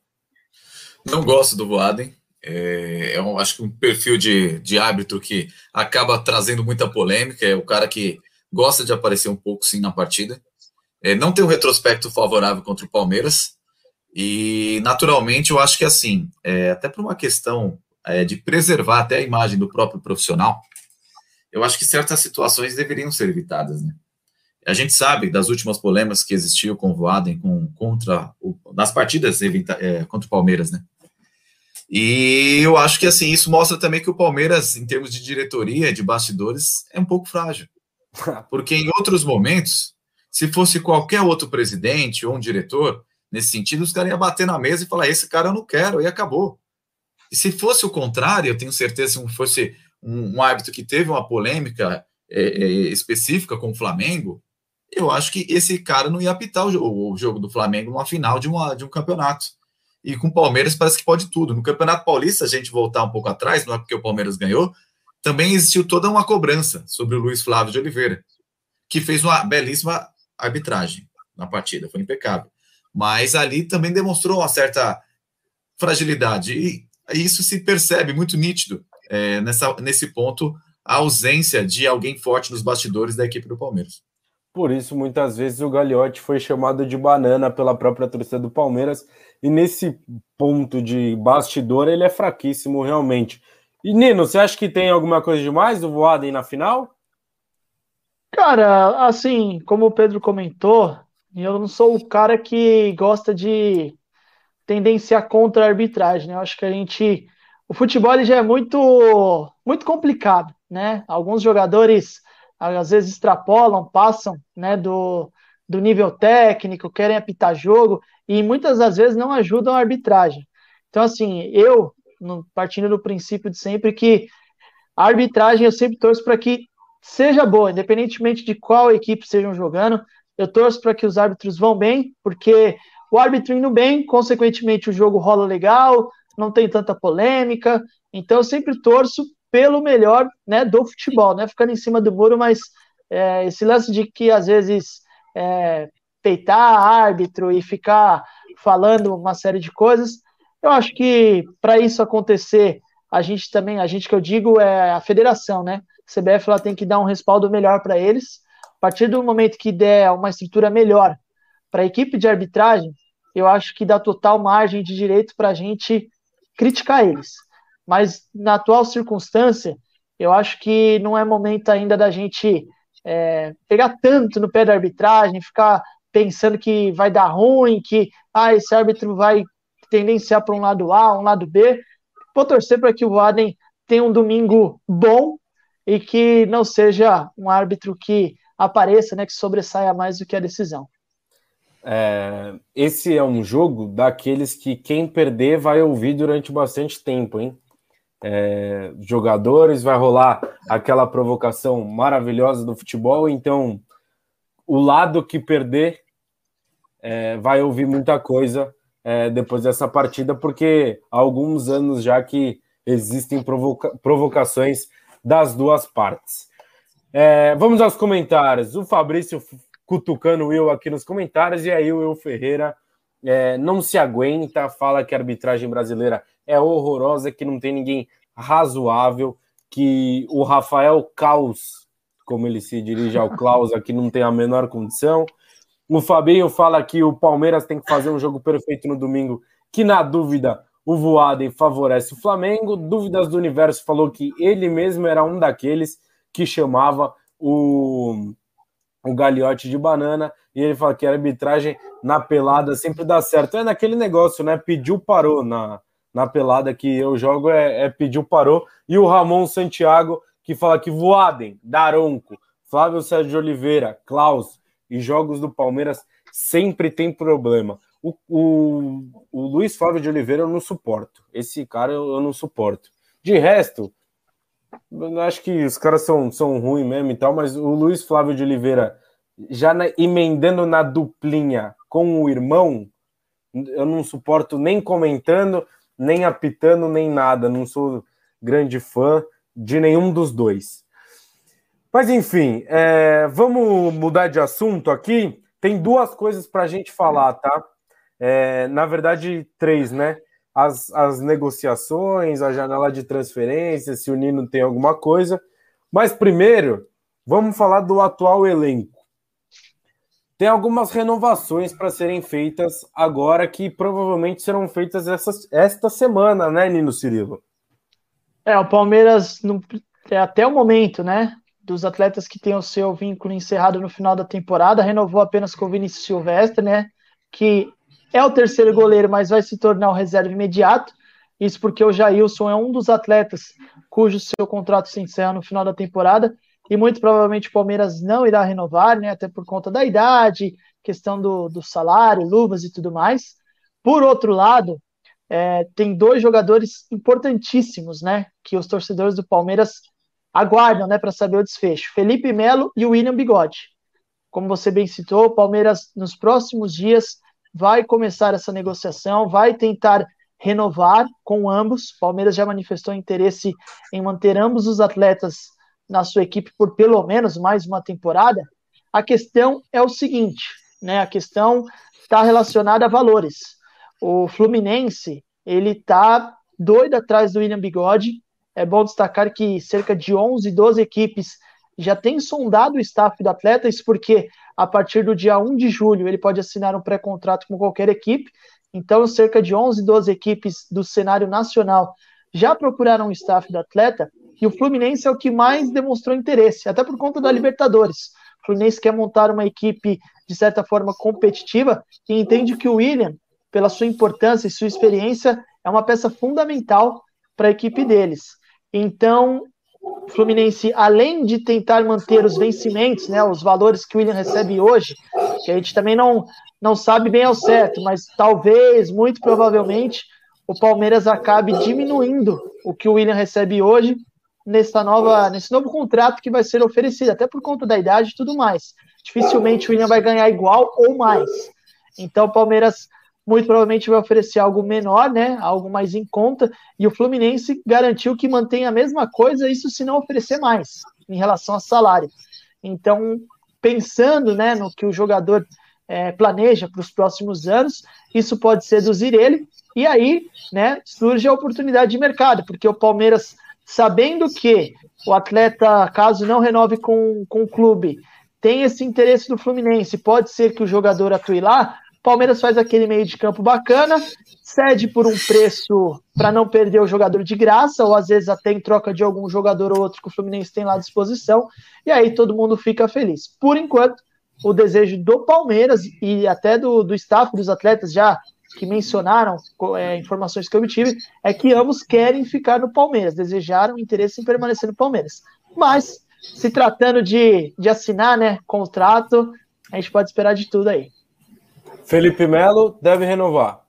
S3: Não gosto do Voaden. É, é um, acho que um perfil de, de árbitro que acaba trazendo muita polêmica. É o cara que gosta de aparecer um pouco sim na partida. É, não tem um retrospecto favorável contra o Palmeiras. E, naturalmente, eu acho que assim, é, até por uma questão é, de preservar até a imagem do próprio profissional, eu acho que certas situações deveriam ser evitadas, né? A gente sabe das últimas polêmicas que existiu com o Voaden com, contra o, nas partidas é, contra o Palmeiras, né? E eu acho que assim isso mostra também que o Palmeiras, em termos de diretoria, de bastidores, é um pouco frágil. Porque em outros momentos, se fosse qualquer outro presidente ou um diretor, nesse sentido, os caras iam bater na mesa e falar: esse cara eu não quero, e acabou. E se fosse o contrário, eu tenho certeza, se fosse um, um árbitro que teve uma polêmica é, é, específica com o Flamengo, eu acho que esse cara não ia apitar o jogo, o jogo do Flamengo numa final de, uma, de um campeonato. E com o Palmeiras parece que pode tudo. No Campeonato Paulista, a gente voltar um pouco atrás, não é porque o Palmeiras ganhou, também existiu toda uma cobrança sobre o Luiz Flávio de Oliveira, que fez uma belíssima arbitragem na partida, foi impecável. Mas ali também demonstrou uma certa fragilidade. E isso se percebe muito nítido é, nessa, nesse ponto, a ausência de alguém forte nos bastidores da equipe do Palmeiras.
S1: Por isso, muitas vezes o Gagliotti foi chamado de banana pela própria torcida do Palmeiras. E nesse ponto de bastidor, ele é fraquíssimo, realmente. E Nino, você acha que tem alguma coisa demais do Voaden na final?
S4: Cara, assim, como o Pedro comentou, eu não sou o cara que gosta de tendenciar contra a arbitragem. Né? Eu acho que a gente. O futebol já é muito, muito complicado, né? Alguns jogadores às vezes extrapolam, passam né, do, do nível técnico, querem apitar jogo e muitas das vezes não ajudam a arbitragem. Então, assim, eu, no, partindo do princípio de sempre que a arbitragem eu sempre torço para que seja boa, independentemente de qual equipe estejam jogando, eu torço para que os árbitros vão bem, porque o árbitro indo bem, consequentemente o jogo rola legal, não tem tanta polêmica, então eu sempre torço pelo melhor né, do futebol, né? Ficando em cima do muro, mas é, esse lance de que às vezes é, peitar árbitro e ficar falando uma série de coisas, eu acho que para isso acontecer, a gente também, a gente que eu digo é a federação, né? A CBF ela tem que dar um respaldo melhor para eles. A partir do momento que der uma estrutura melhor para a equipe de arbitragem, eu acho que dá total margem de direito para a gente criticar eles mas na atual circunstância, eu acho que não é momento ainda da gente é, pegar tanto no pé da arbitragem, ficar pensando que vai dar ruim, que ah, esse árbitro vai tendenciar para um lado A, um lado B. Vou torcer para que o Waden tenha um domingo bom e que não seja um árbitro que apareça, né, que sobressaia mais do que a decisão.
S1: É, esse é um jogo daqueles que quem perder vai ouvir durante bastante tempo, hein? É, jogadores, vai rolar aquela provocação maravilhosa do futebol. Então, o lado que perder é, vai ouvir muita coisa é, depois dessa partida, porque há alguns anos já que existem provoca provocações das duas partes. É, vamos aos comentários. O Fabrício cutucando o Will aqui nos comentários, e aí o Will Ferreira é, não se aguenta, fala que a arbitragem brasileira é horrorosa, que não tem ninguém razoável, que o Rafael Caos, como ele se dirige ao Klaus aqui, não tem a menor condição. O Fabinho fala que o Palmeiras tem que fazer um jogo perfeito no domingo, que na dúvida o Voaden favorece o Flamengo. Dúvidas do Universo falou que ele mesmo era um daqueles que chamava o, o Gagliotti de banana, e ele fala que a arbitragem na pelada sempre dá certo. É naquele negócio, né? Pediu, parou na, na pelada que eu jogo é, é pediu parou. E o Ramon Santiago, que fala que Voaden, Daronco, Flávio Sérgio Oliveira, Klaus e jogos do Palmeiras sempre tem problema. O, o, o Luiz Flávio de Oliveira eu não suporto. Esse cara eu, eu não suporto. De resto, acho que os caras são, são ruins mesmo e tal, mas o Luiz Flávio de Oliveira já na, emendando na duplinha com o irmão, eu não suporto nem comentando, nem apitando, nem nada. Não sou grande fã de nenhum dos dois. Mas enfim, é, vamos mudar de assunto aqui. Tem duas coisas para a gente falar, tá? É, na verdade, três, né? As, as negociações, a janela de transferência, se o Nino tem alguma coisa. Mas primeiro, vamos falar do atual elenco. Tem algumas renovações para serem feitas agora que provavelmente serão feitas essa, esta semana, né, Nino Cirilo?
S4: É, o Palmeiras, no, é, até o momento, né, dos atletas que têm o seu vínculo encerrado no final da temporada, renovou apenas com o Vinícius Silvestre, né, que é o terceiro goleiro, mas vai se tornar o reserva imediato. Isso porque o Jailson é um dos atletas cujo seu contrato se encerra no final da temporada e muito provavelmente o Palmeiras não irá renovar, né, até por conta da idade, questão do, do salário, luvas e tudo mais. Por outro lado, é, tem dois jogadores importantíssimos, né, que os torcedores do Palmeiras aguardam, né, para saber o desfecho. Felipe Melo e William Bigode. Como você bem citou, o Palmeiras nos próximos dias vai começar essa negociação, vai tentar renovar com ambos. O Palmeiras já manifestou interesse em manter ambos os atletas na sua equipe por pelo menos mais uma temporada. A questão é o seguinte, né? A questão está relacionada a valores. O Fluminense ele está doido atrás do William Bigode. É bom destacar que cerca de 11, 12 equipes já têm sondado o staff do atleta, isso porque a partir do dia 1 de julho ele pode assinar um pré-contrato com qualquer equipe. Então, cerca de 11, 12 equipes do cenário nacional já procuraram o staff do atleta e o Fluminense é o que mais demonstrou interesse, até por conta da Libertadores. O Fluminense quer montar uma equipe, de certa forma, competitiva e entende que o William, pela sua importância e sua experiência, é uma peça fundamental para a equipe deles. Então, o Fluminense, além de tentar manter os vencimentos, né, os valores que o William recebe hoje, que a gente também não, não sabe bem ao certo, mas talvez, muito provavelmente, o Palmeiras acabe diminuindo o que o William recebe hoje nessa nova, nesse novo contrato que vai ser oferecido, até por conta da idade e tudo mais. Dificilmente o William vai ganhar igual ou mais. Então o Palmeiras muito provavelmente vai oferecer algo menor, né? Algo mais em conta, e o Fluminense garantiu que mantém a mesma coisa, isso se não oferecer mais em relação a salário. Então, pensando né, no que o jogador é, planeja para os próximos anos, isso pode seduzir ele, e aí né, surge a oportunidade de mercado, porque o Palmeiras sabendo que o atleta, caso não renove com, com o clube, tem esse interesse do Fluminense, pode ser que o jogador atue lá, Palmeiras faz aquele meio de campo bacana, cede por um preço para não perder o jogador de graça, ou às vezes até em troca de algum jogador ou outro que o Fluminense tem lá à disposição, e aí todo mundo fica feliz. Por enquanto, o desejo do Palmeiras e até do, do staff dos atletas já que mencionaram, é, informações que eu obtive, é que ambos querem ficar no Palmeiras, desejaram interesse em permanecer no Palmeiras. Mas, se tratando de, de assinar né, contrato, a gente pode esperar de tudo aí.
S1: Felipe Melo deve renovar.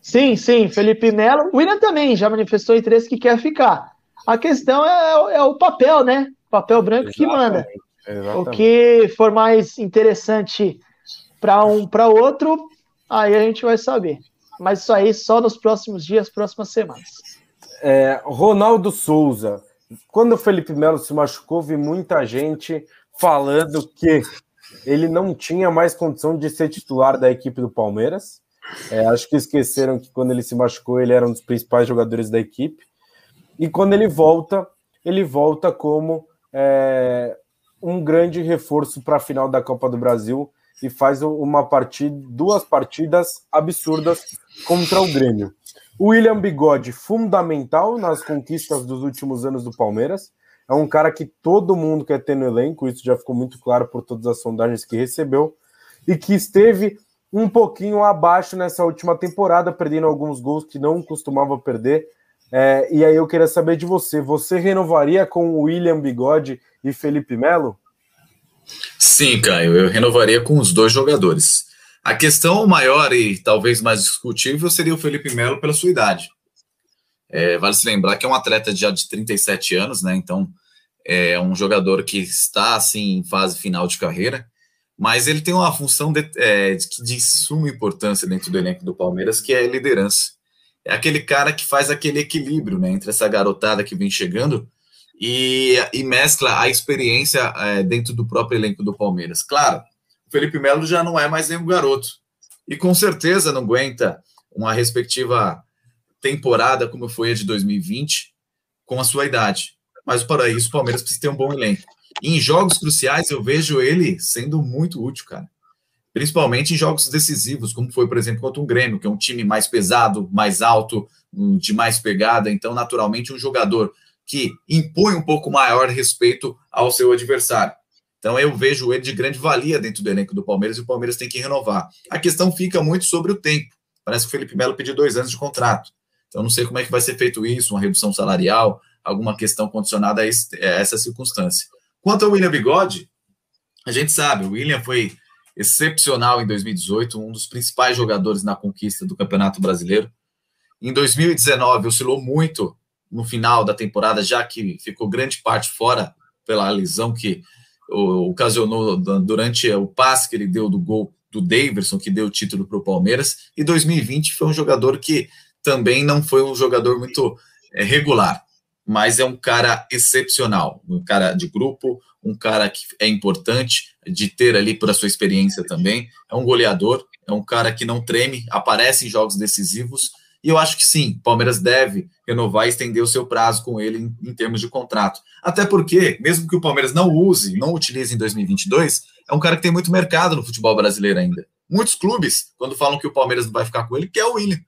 S4: Sim, sim, Felipe Melo. O William também já manifestou interesse que quer ficar. A questão é, é o papel, né? Papel branco Exatamente. que manda. Exatamente. O que for mais interessante para um para outro, aí a gente vai saber. Mas isso aí só nos próximos dias, próximas semanas.
S1: É, Ronaldo Souza. Quando o Felipe Melo se machucou, vi muita gente falando que ele não tinha mais condição de ser titular da equipe do Palmeiras. É, acho que esqueceram que quando ele se machucou, ele era um dos principais jogadores da equipe. E quando ele volta, ele volta como é, um grande reforço para a final da Copa do Brasil e faz uma partida, duas partidas absurdas contra o Grêmio. O William Bigode, fundamental nas conquistas dos últimos anos do Palmeiras. É um cara que todo mundo quer ter no elenco, isso já ficou muito claro por todas as sondagens que recebeu, e que esteve um pouquinho abaixo nessa última temporada, perdendo alguns gols que não costumava perder. É, e aí eu queria saber de você: você renovaria com o William Bigode e Felipe Melo?
S3: Sim, Caio, eu renovaria com os dois jogadores. A questão maior e talvez mais discutível seria o Felipe Melo pela sua idade. É, vale se lembrar que é um atleta já de 37 anos, né? Então é um jogador que está assim em fase final de carreira, mas ele tem uma função de, é, de, suma importância dentro do elenco do Palmeiras, que é liderança. É aquele cara que faz aquele equilíbrio né, entre essa garotada que vem chegando e, e mescla a experiência é, dentro do próprio elenco do Palmeiras. Claro, o Felipe Melo já não é mais nenhum garoto e com certeza não aguenta uma respectiva temporada como foi a de 2020 com a sua idade. Mas para isso o Palmeiras precisa ter um bom elenco. E em jogos cruciais eu vejo ele sendo muito útil, cara. Principalmente em jogos decisivos, como foi, por exemplo, contra um Grêmio, que é um time mais pesado, mais alto, de mais pegada. Então, naturalmente, um jogador que impõe um pouco maior respeito ao seu adversário. Então eu vejo ele de grande valia dentro do elenco do Palmeiras e o Palmeiras tem que renovar. A questão fica muito sobre o tempo. Parece que o Felipe Melo pediu dois anos de contrato. Então não sei como é que vai ser feito isso, uma redução salarial, alguma questão condicionada a, essa circunstância. Quanto ao William Bigode, a gente sabe, o William foi excepcional em 2018, um dos principais jogadores na conquista do Campeonato Brasileiro. Em 2019 oscilou muito no final da temporada, já que ficou grande parte fora pela lesão que ocasionou durante o passe que ele deu do gol do Daverson, que deu o título para o Palmeiras, e 2020 foi um jogador que também não foi um jogador muito é, regular, mas é um cara excepcional, um cara de grupo, um cara que é importante de ter ali por a sua experiência também, é um goleador, é um cara que não treme, aparece em jogos decisivos, e eu acho que sim, Palmeiras deve renovar e estender o seu prazo com ele em, em, termos de contrato. Até porque, mesmo que o Palmeiras não use, não utilize em 2022, é um cara que tem muito mercado no futebol brasileiro ainda. Muitos clubes, quando falam que o Palmeiras não vai ficar com ele, quer o William.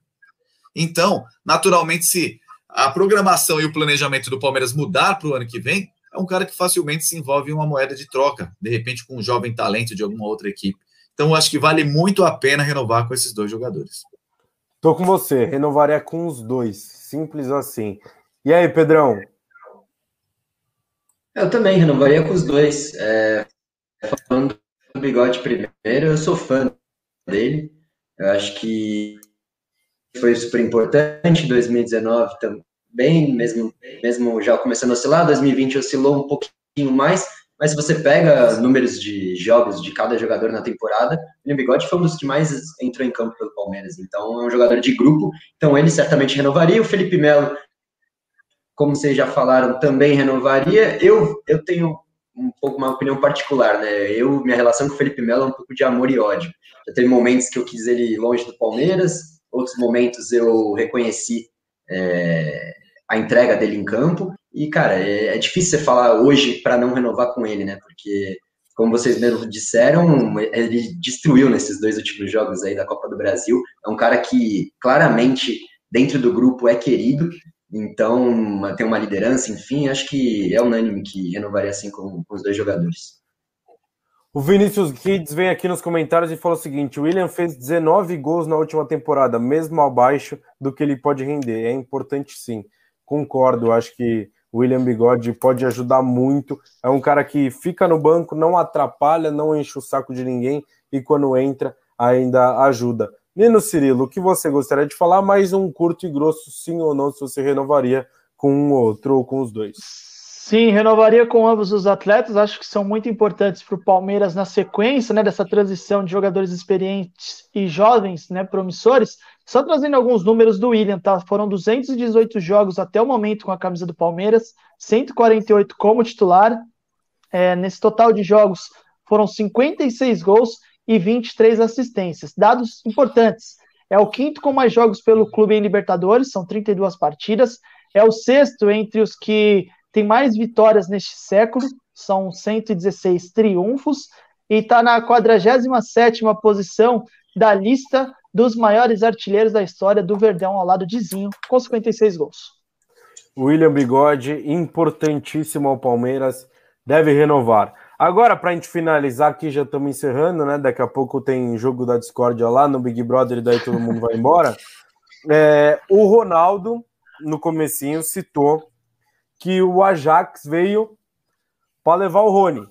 S3: Então, naturalmente, se a programação e o planejamento do Palmeiras mudar para o ano que vem, é um cara que facilmente se envolve em uma moeda de troca, de repente com um jovem talento de alguma outra equipe. Então, acho que vale muito a pena renovar com esses dois jogadores.
S1: Tô com você, renovaria com os dois, simples assim. E aí, Pedrão?
S2: Eu também renovaria com os dois. É, falando do Bigode primeiro, eu sou fã dele. Eu acho que foi super importante. 2019 também, mesmo, mesmo já começando a oscilar. 2020 oscilou um pouquinho mais, mas se você pega números de jogos de cada jogador na temporada, o Bigode foi um dos que mais entrou em campo pelo Palmeiras. Então é um jogador de grupo, então ele certamente renovaria. O Felipe Melo, como vocês já falaram, também renovaria. Eu, eu tenho um pouco uma opinião particular, né? Eu, minha relação com o Felipe Melo é um pouco de amor e ódio. Já teve momentos que eu quis ele longe do Palmeiras, outros momentos eu reconheci é, a entrega dele em campo. E, cara, é, é difícil você falar hoje para não renovar com ele, né? Porque, como vocês mesmo disseram, ele destruiu nesses dois últimos jogos aí da Copa do Brasil. É um cara que claramente dentro do grupo é querido, então tem uma liderança, enfim, acho que é unânime que renovaria assim com, com os dois jogadores.
S1: O Vinícius Kids vem aqui nos comentários e fala o seguinte: o William fez 19 gols na última temporada, mesmo abaixo do que ele pode render. É importante sim. Concordo, acho que o William Bigode pode ajudar muito. É um cara que fica no banco, não atrapalha, não enche o saco de ninguém e quando entra ainda ajuda. Nino Cirilo, o que você gostaria de falar? Mais um curto e grosso, sim ou não, se você renovaria com um outro ou com os dois?
S4: Sim, renovaria com ambos os atletas. Acho que são muito importantes para o Palmeiras na sequência né, dessa transição de jogadores experientes e jovens, né, promissores. Só trazendo alguns números do William, tá? Foram 218 jogos até o momento com a camisa do Palmeiras, 148 como titular. É, nesse total de jogos foram 56 gols e 23 assistências. Dados importantes. É o quinto com mais jogos pelo clube em Libertadores, são 32 partidas. É o sexto entre os que tem mais vitórias neste século, são 116 triunfos. E está na 47 posição da lista dos maiores artilheiros da história do Verdão ao lado de Zinho, com 56 gols.
S1: William Bigode, importantíssimo ao Palmeiras, deve renovar. Agora, para a gente finalizar aqui, já estamos encerrando, né? Daqui a pouco tem jogo da discórdia lá no Big Brother e daí todo mundo vai embora. É, o Ronaldo, no comecinho, citou que o Ajax veio para levar o Rony.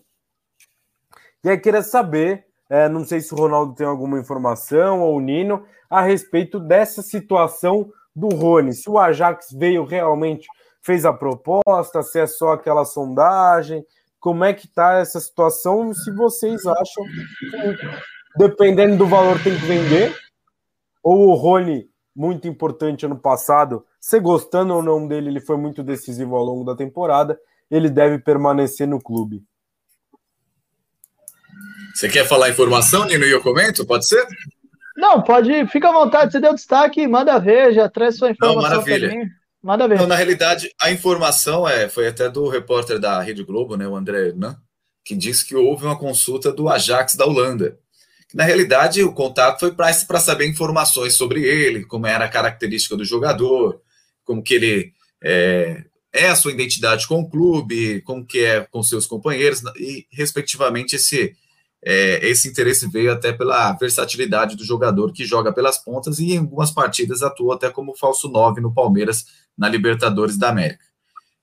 S1: E aí queria saber é, não sei se o Ronaldo tem alguma informação ou o Nino a respeito dessa situação do Rony. Se o Ajax veio realmente, fez a proposta, se é só aquela sondagem, como é que tá essa situação? Se vocês acham que, dependendo do valor, tem que vender, ou o Rony, muito importante ano passado, se gostando ou não dele, ele foi muito decisivo ao longo da temporada, ele deve permanecer no clube.
S3: Você quer falar informação, Nino, e eu comento? Pode ser?
S4: Não, pode, fica à vontade, você deu destaque, manda ver, já traz sua informação.
S3: Não, maravilha.
S4: Também. Manda ver. Não,
S3: na realidade, a informação é, foi até do repórter da Rede Globo, né, o André Hernan, que diz que houve uma consulta do Ajax da Holanda. Na realidade, o contato foi para saber informações sobre ele, como era a característica do jogador, como que ele é, é a sua identidade com o clube, como que é com seus companheiros, e, respectivamente, esse, é, esse interesse veio até pela versatilidade do jogador que joga pelas pontas e em algumas partidas atua até como falso 9 no Palmeiras, na Libertadores da América.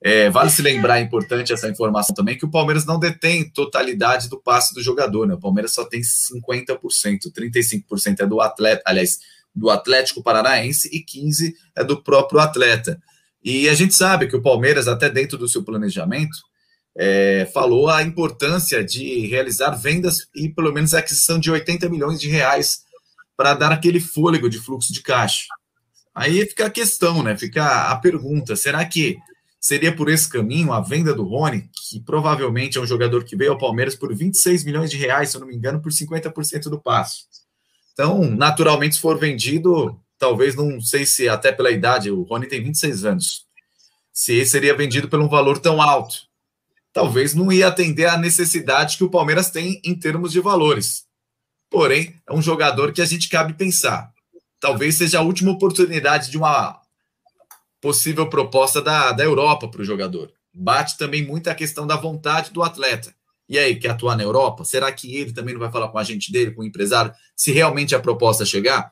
S3: É, vale se lembrar, é importante essa informação também, que o Palmeiras não detém totalidade do passe do jogador, né? O Palmeiras só tem 50%, 35% é do atleta, aliás, do Atlético Paranaense e 15% é do próprio atleta. E a gente sabe que o Palmeiras, até dentro do seu planejamento, é, falou a importância de realizar vendas e pelo menos a aquisição de 80 milhões de reais para dar aquele fôlego de fluxo de caixa. Aí fica a questão, né? Fica a pergunta: será que seria por esse caminho a venda do Rony, que provavelmente é um jogador que veio ao Palmeiras por 26 milhões de reais, se eu não me engano, por 50% do passo. Então, naturalmente, se for vendido, talvez não sei se até pela idade, o Rony tem 26 anos, se seria vendido por um valor tão alto. Talvez não ia atender à necessidade que o Palmeiras tem em termos de valores. Porém, é um jogador que a gente cabe pensar. Talvez seja a última oportunidade de uma possível proposta da, da Europa para o jogador. Bate também muito a questão da vontade do atleta. E aí, quer atuar na Europa? Será que ele também não vai falar com a gente dele, com o empresário, se realmente a proposta chegar?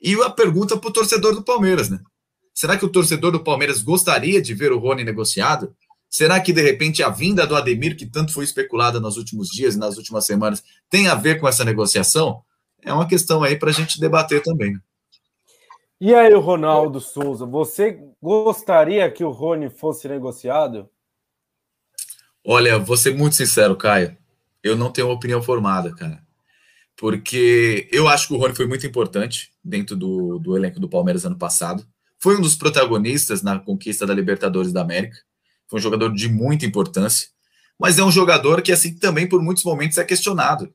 S3: E a pergunta para o torcedor do Palmeiras, né? Será que o torcedor do Palmeiras gostaria de ver o Rony negociado? Será que, de repente, a vinda do Ademir, que tanto foi especulada nos últimos dias e nas últimas semanas, tem a ver com essa negociação? É uma questão aí para a gente debater também.
S1: E aí, Ronaldo Souza, você gostaria que o Rony fosse negociado?
S3: Olha, vou ser muito sincero, Caio. Eu não tenho uma opinião formada, cara. Porque eu acho que o Rony foi muito importante dentro do, do elenco do Palmeiras ano passado. Foi um dos protagonistas na conquista da Libertadores da América. Foi um jogador de muita importância. Mas é um jogador que, assim, também por muitos momentos é questionado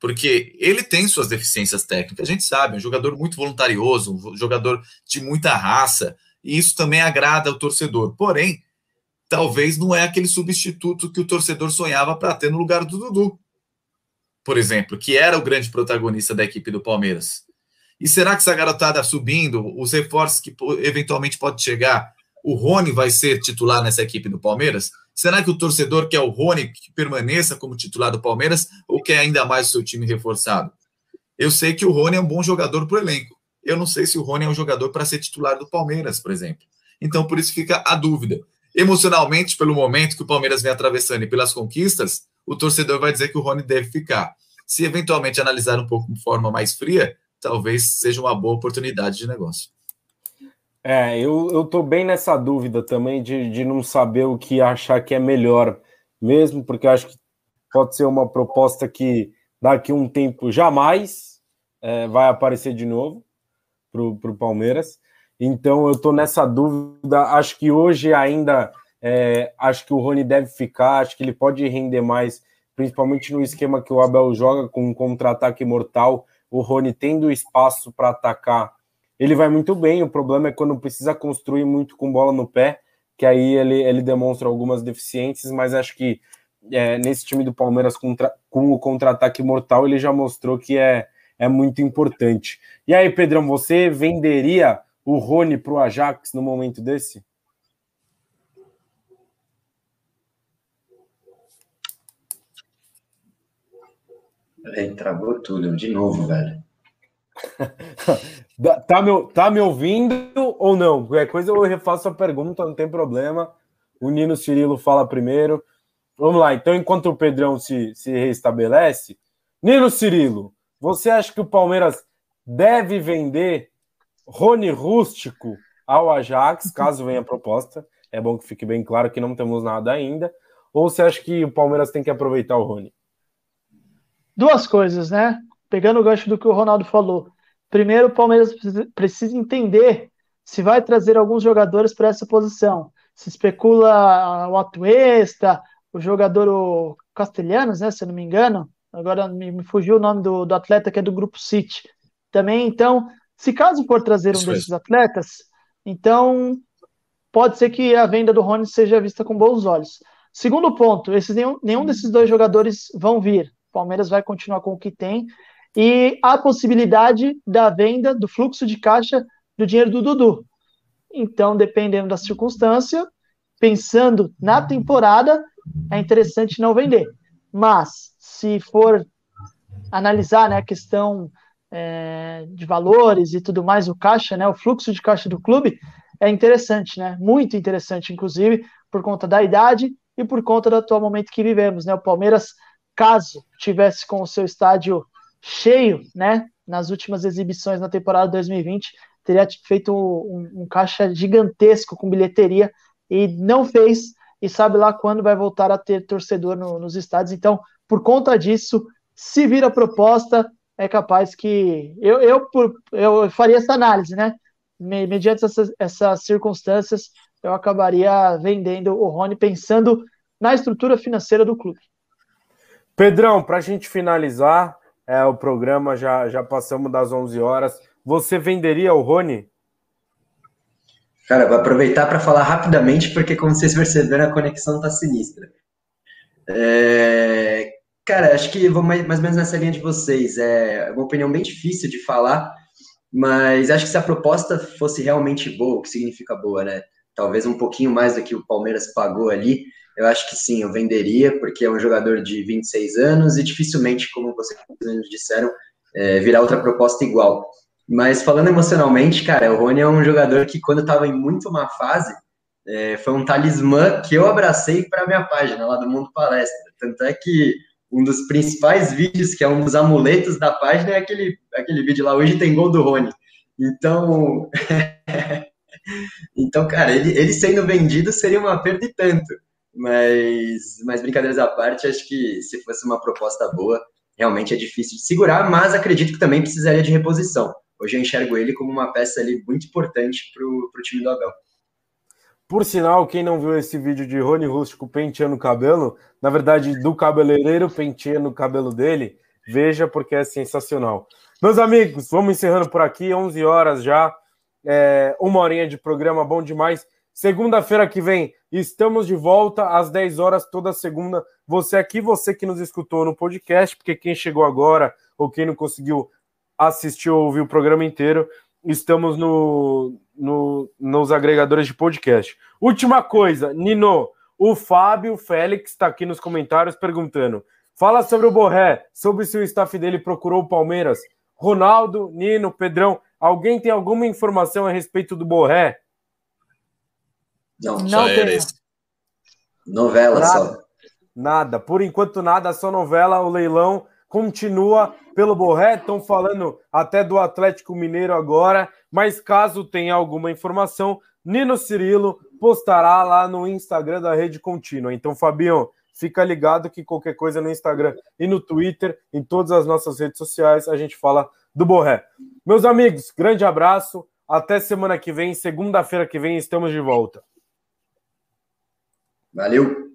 S3: porque ele tem suas deficiências técnicas, a gente sabe, é um jogador muito voluntarioso, um jogador de muita raça, e isso também agrada o torcedor. Porém, talvez não é aquele substituto que o torcedor sonhava para ter no lugar do Dudu, por exemplo, que era o grande protagonista da equipe do Palmeiras. E será que essa garotada subindo, os reforços que eventualmente pode chegar, o Rony vai ser titular nessa equipe do Palmeiras? Será que o torcedor quer o Rony que permaneça como titular do Palmeiras ou quer ainda mais o seu time reforçado? Eu sei que o Rony é um bom jogador para o elenco. Eu não sei se o Rony é um jogador para ser titular do Palmeiras, por exemplo. Então, por isso fica a dúvida. Emocionalmente, pelo momento que o Palmeiras vem atravessando e pelas conquistas, o torcedor vai dizer que o Rony deve ficar. Se eventualmente analisar um pouco de forma mais fria, talvez seja uma boa oportunidade de negócio.
S1: É, eu, eu tô bem nessa dúvida também de, de não saber o que achar que é melhor mesmo, porque acho que pode ser uma proposta que daqui a um tempo jamais é, vai aparecer de novo para o Palmeiras. Então eu tô nessa dúvida. Acho que hoje ainda é, acho que o Rony deve ficar, acho que ele pode render mais, principalmente no esquema que o Abel joga com um contra-ataque mortal. O Rony tendo espaço para atacar ele vai muito bem. O problema é quando precisa construir muito com bola no pé, que aí ele, ele demonstra algumas deficiências, mas acho que é, nesse time do Palmeiras contra, com o contra-ataque mortal, ele já mostrou que é, é muito importante. E aí, Pedrão, você venderia o Rony para o Ajax no momento desse?
S2: Ele travou tudo de novo, velho.
S1: Tá, me, tá me ouvindo ou não? Qualquer coisa eu refaço a pergunta, não tem problema. O Nino Cirilo fala primeiro. Vamos lá, então, enquanto o Pedrão se, se restabelece, Nino Cirilo, você acha que o Palmeiras deve vender Rony Rústico ao Ajax, caso venha a proposta? É bom que fique bem claro que não temos nada ainda. Ou você acha que o Palmeiras tem que aproveitar o Rony?
S4: Duas coisas, né? Pegando o gancho do que o Ronaldo falou, primeiro o Palmeiras precisa entender se vai trazer alguns jogadores para essa posição. Se especula o Atuesta, o jogador o Castelhanos, né, se eu não me engano, agora me, me fugiu o nome do, do, atleta que é do Grupo City. Também, então, se caso for trazer um desses atletas, então pode ser que a venda do Rony seja vista com bons olhos. Segundo ponto, esses, nenhum, nenhum desses dois jogadores vão vir. O Palmeiras vai continuar com o que tem. E a possibilidade da venda, do fluxo de caixa do dinheiro do Dudu. Então, dependendo da circunstância, pensando na temporada, é interessante não vender. Mas, se for analisar né, a questão é, de valores e tudo mais, o caixa, né, o fluxo de caixa do clube, é interessante, né? Muito interessante, inclusive, por conta da idade e por conta do atual momento que vivemos, né? O Palmeiras, caso tivesse com o seu estádio cheio, né? Nas últimas exibições na temporada 2020, teria feito um, um caixa gigantesco com bilheteria e não fez, e sabe lá quando vai voltar a ter torcedor no, nos estádios. Então, por conta disso, se vir a proposta, é capaz que eu, eu, eu faria essa análise, né? Mediante essas, essas circunstâncias, eu acabaria vendendo o Rony pensando na estrutura financeira do clube.
S1: Pedrão, para a gente finalizar é, o programa, já, já passamos das 11 horas. Você venderia o Rony?
S2: Cara, vou aproveitar para falar rapidamente, porque como vocês perceberam, a conexão tá sinistra. É, Cara, acho que vou mais, mais ou menos nessa linha de vocês. É uma opinião bem difícil de falar, mas acho que se a proposta fosse realmente boa, o que significa boa, né? Talvez um pouquinho mais do que o Palmeiras pagou ali, eu acho que sim, eu venderia, porque é um jogador de 26 anos e dificilmente, como vocês disseram, é, virar outra proposta igual. Mas falando emocionalmente, cara, o Rony é um jogador que, quando estava em muito má fase, é, foi um talismã que eu abracei para minha página lá do Mundo Palestra. Tanto é que um dos principais vídeos, que é um dos amuletos da página, é aquele, aquele vídeo lá, hoje tem gol do Rony. Então, então cara, ele, ele sendo vendido seria uma perda e tanto. Mas, mas brincadeiras à parte, acho que se fosse uma proposta boa, realmente é difícil de segurar, mas acredito que também precisaria de reposição. Hoje eu enxergo ele como uma peça ali muito importante para o time do Abel.
S1: Por sinal, quem não viu esse vídeo de Rony Rústico penteando o cabelo, na verdade, do cabeleireiro penteando o cabelo dele, veja porque é sensacional. Meus amigos, vamos encerrando por aqui, 11 horas já, é, uma horinha de programa, bom demais. Segunda-feira que vem, estamos de volta às 10 horas, toda segunda. Você aqui, você que nos escutou no podcast, porque quem chegou agora ou quem não conseguiu assistir ou ouvir o programa inteiro, estamos no, no, nos agregadores de podcast. Última coisa, Nino, o Fábio Félix está aqui nos comentários perguntando: fala sobre o Borré, sobre se o staff dele procurou o Palmeiras. Ronaldo, Nino, Pedrão, alguém tem alguma informação a respeito do Borré?
S2: Não, não tem. Novela
S1: nada,
S2: só.
S1: Nada, por enquanto nada, só novela, o leilão continua pelo Borré, estão falando até do Atlético Mineiro agora, mas caso tenha alguma informação, Nino Cirilo postará lá no Instagram da Rede Contínua. Então, Fabinho, fica ligado que qualquer coisa no Instagram e no Twitter, em todas as nossas redes sociais, a gente fala do Borré. Meus amigos, grande abraço, até semana que vem, segunda-feira que vem, estamos de volta.
S2: Valeu!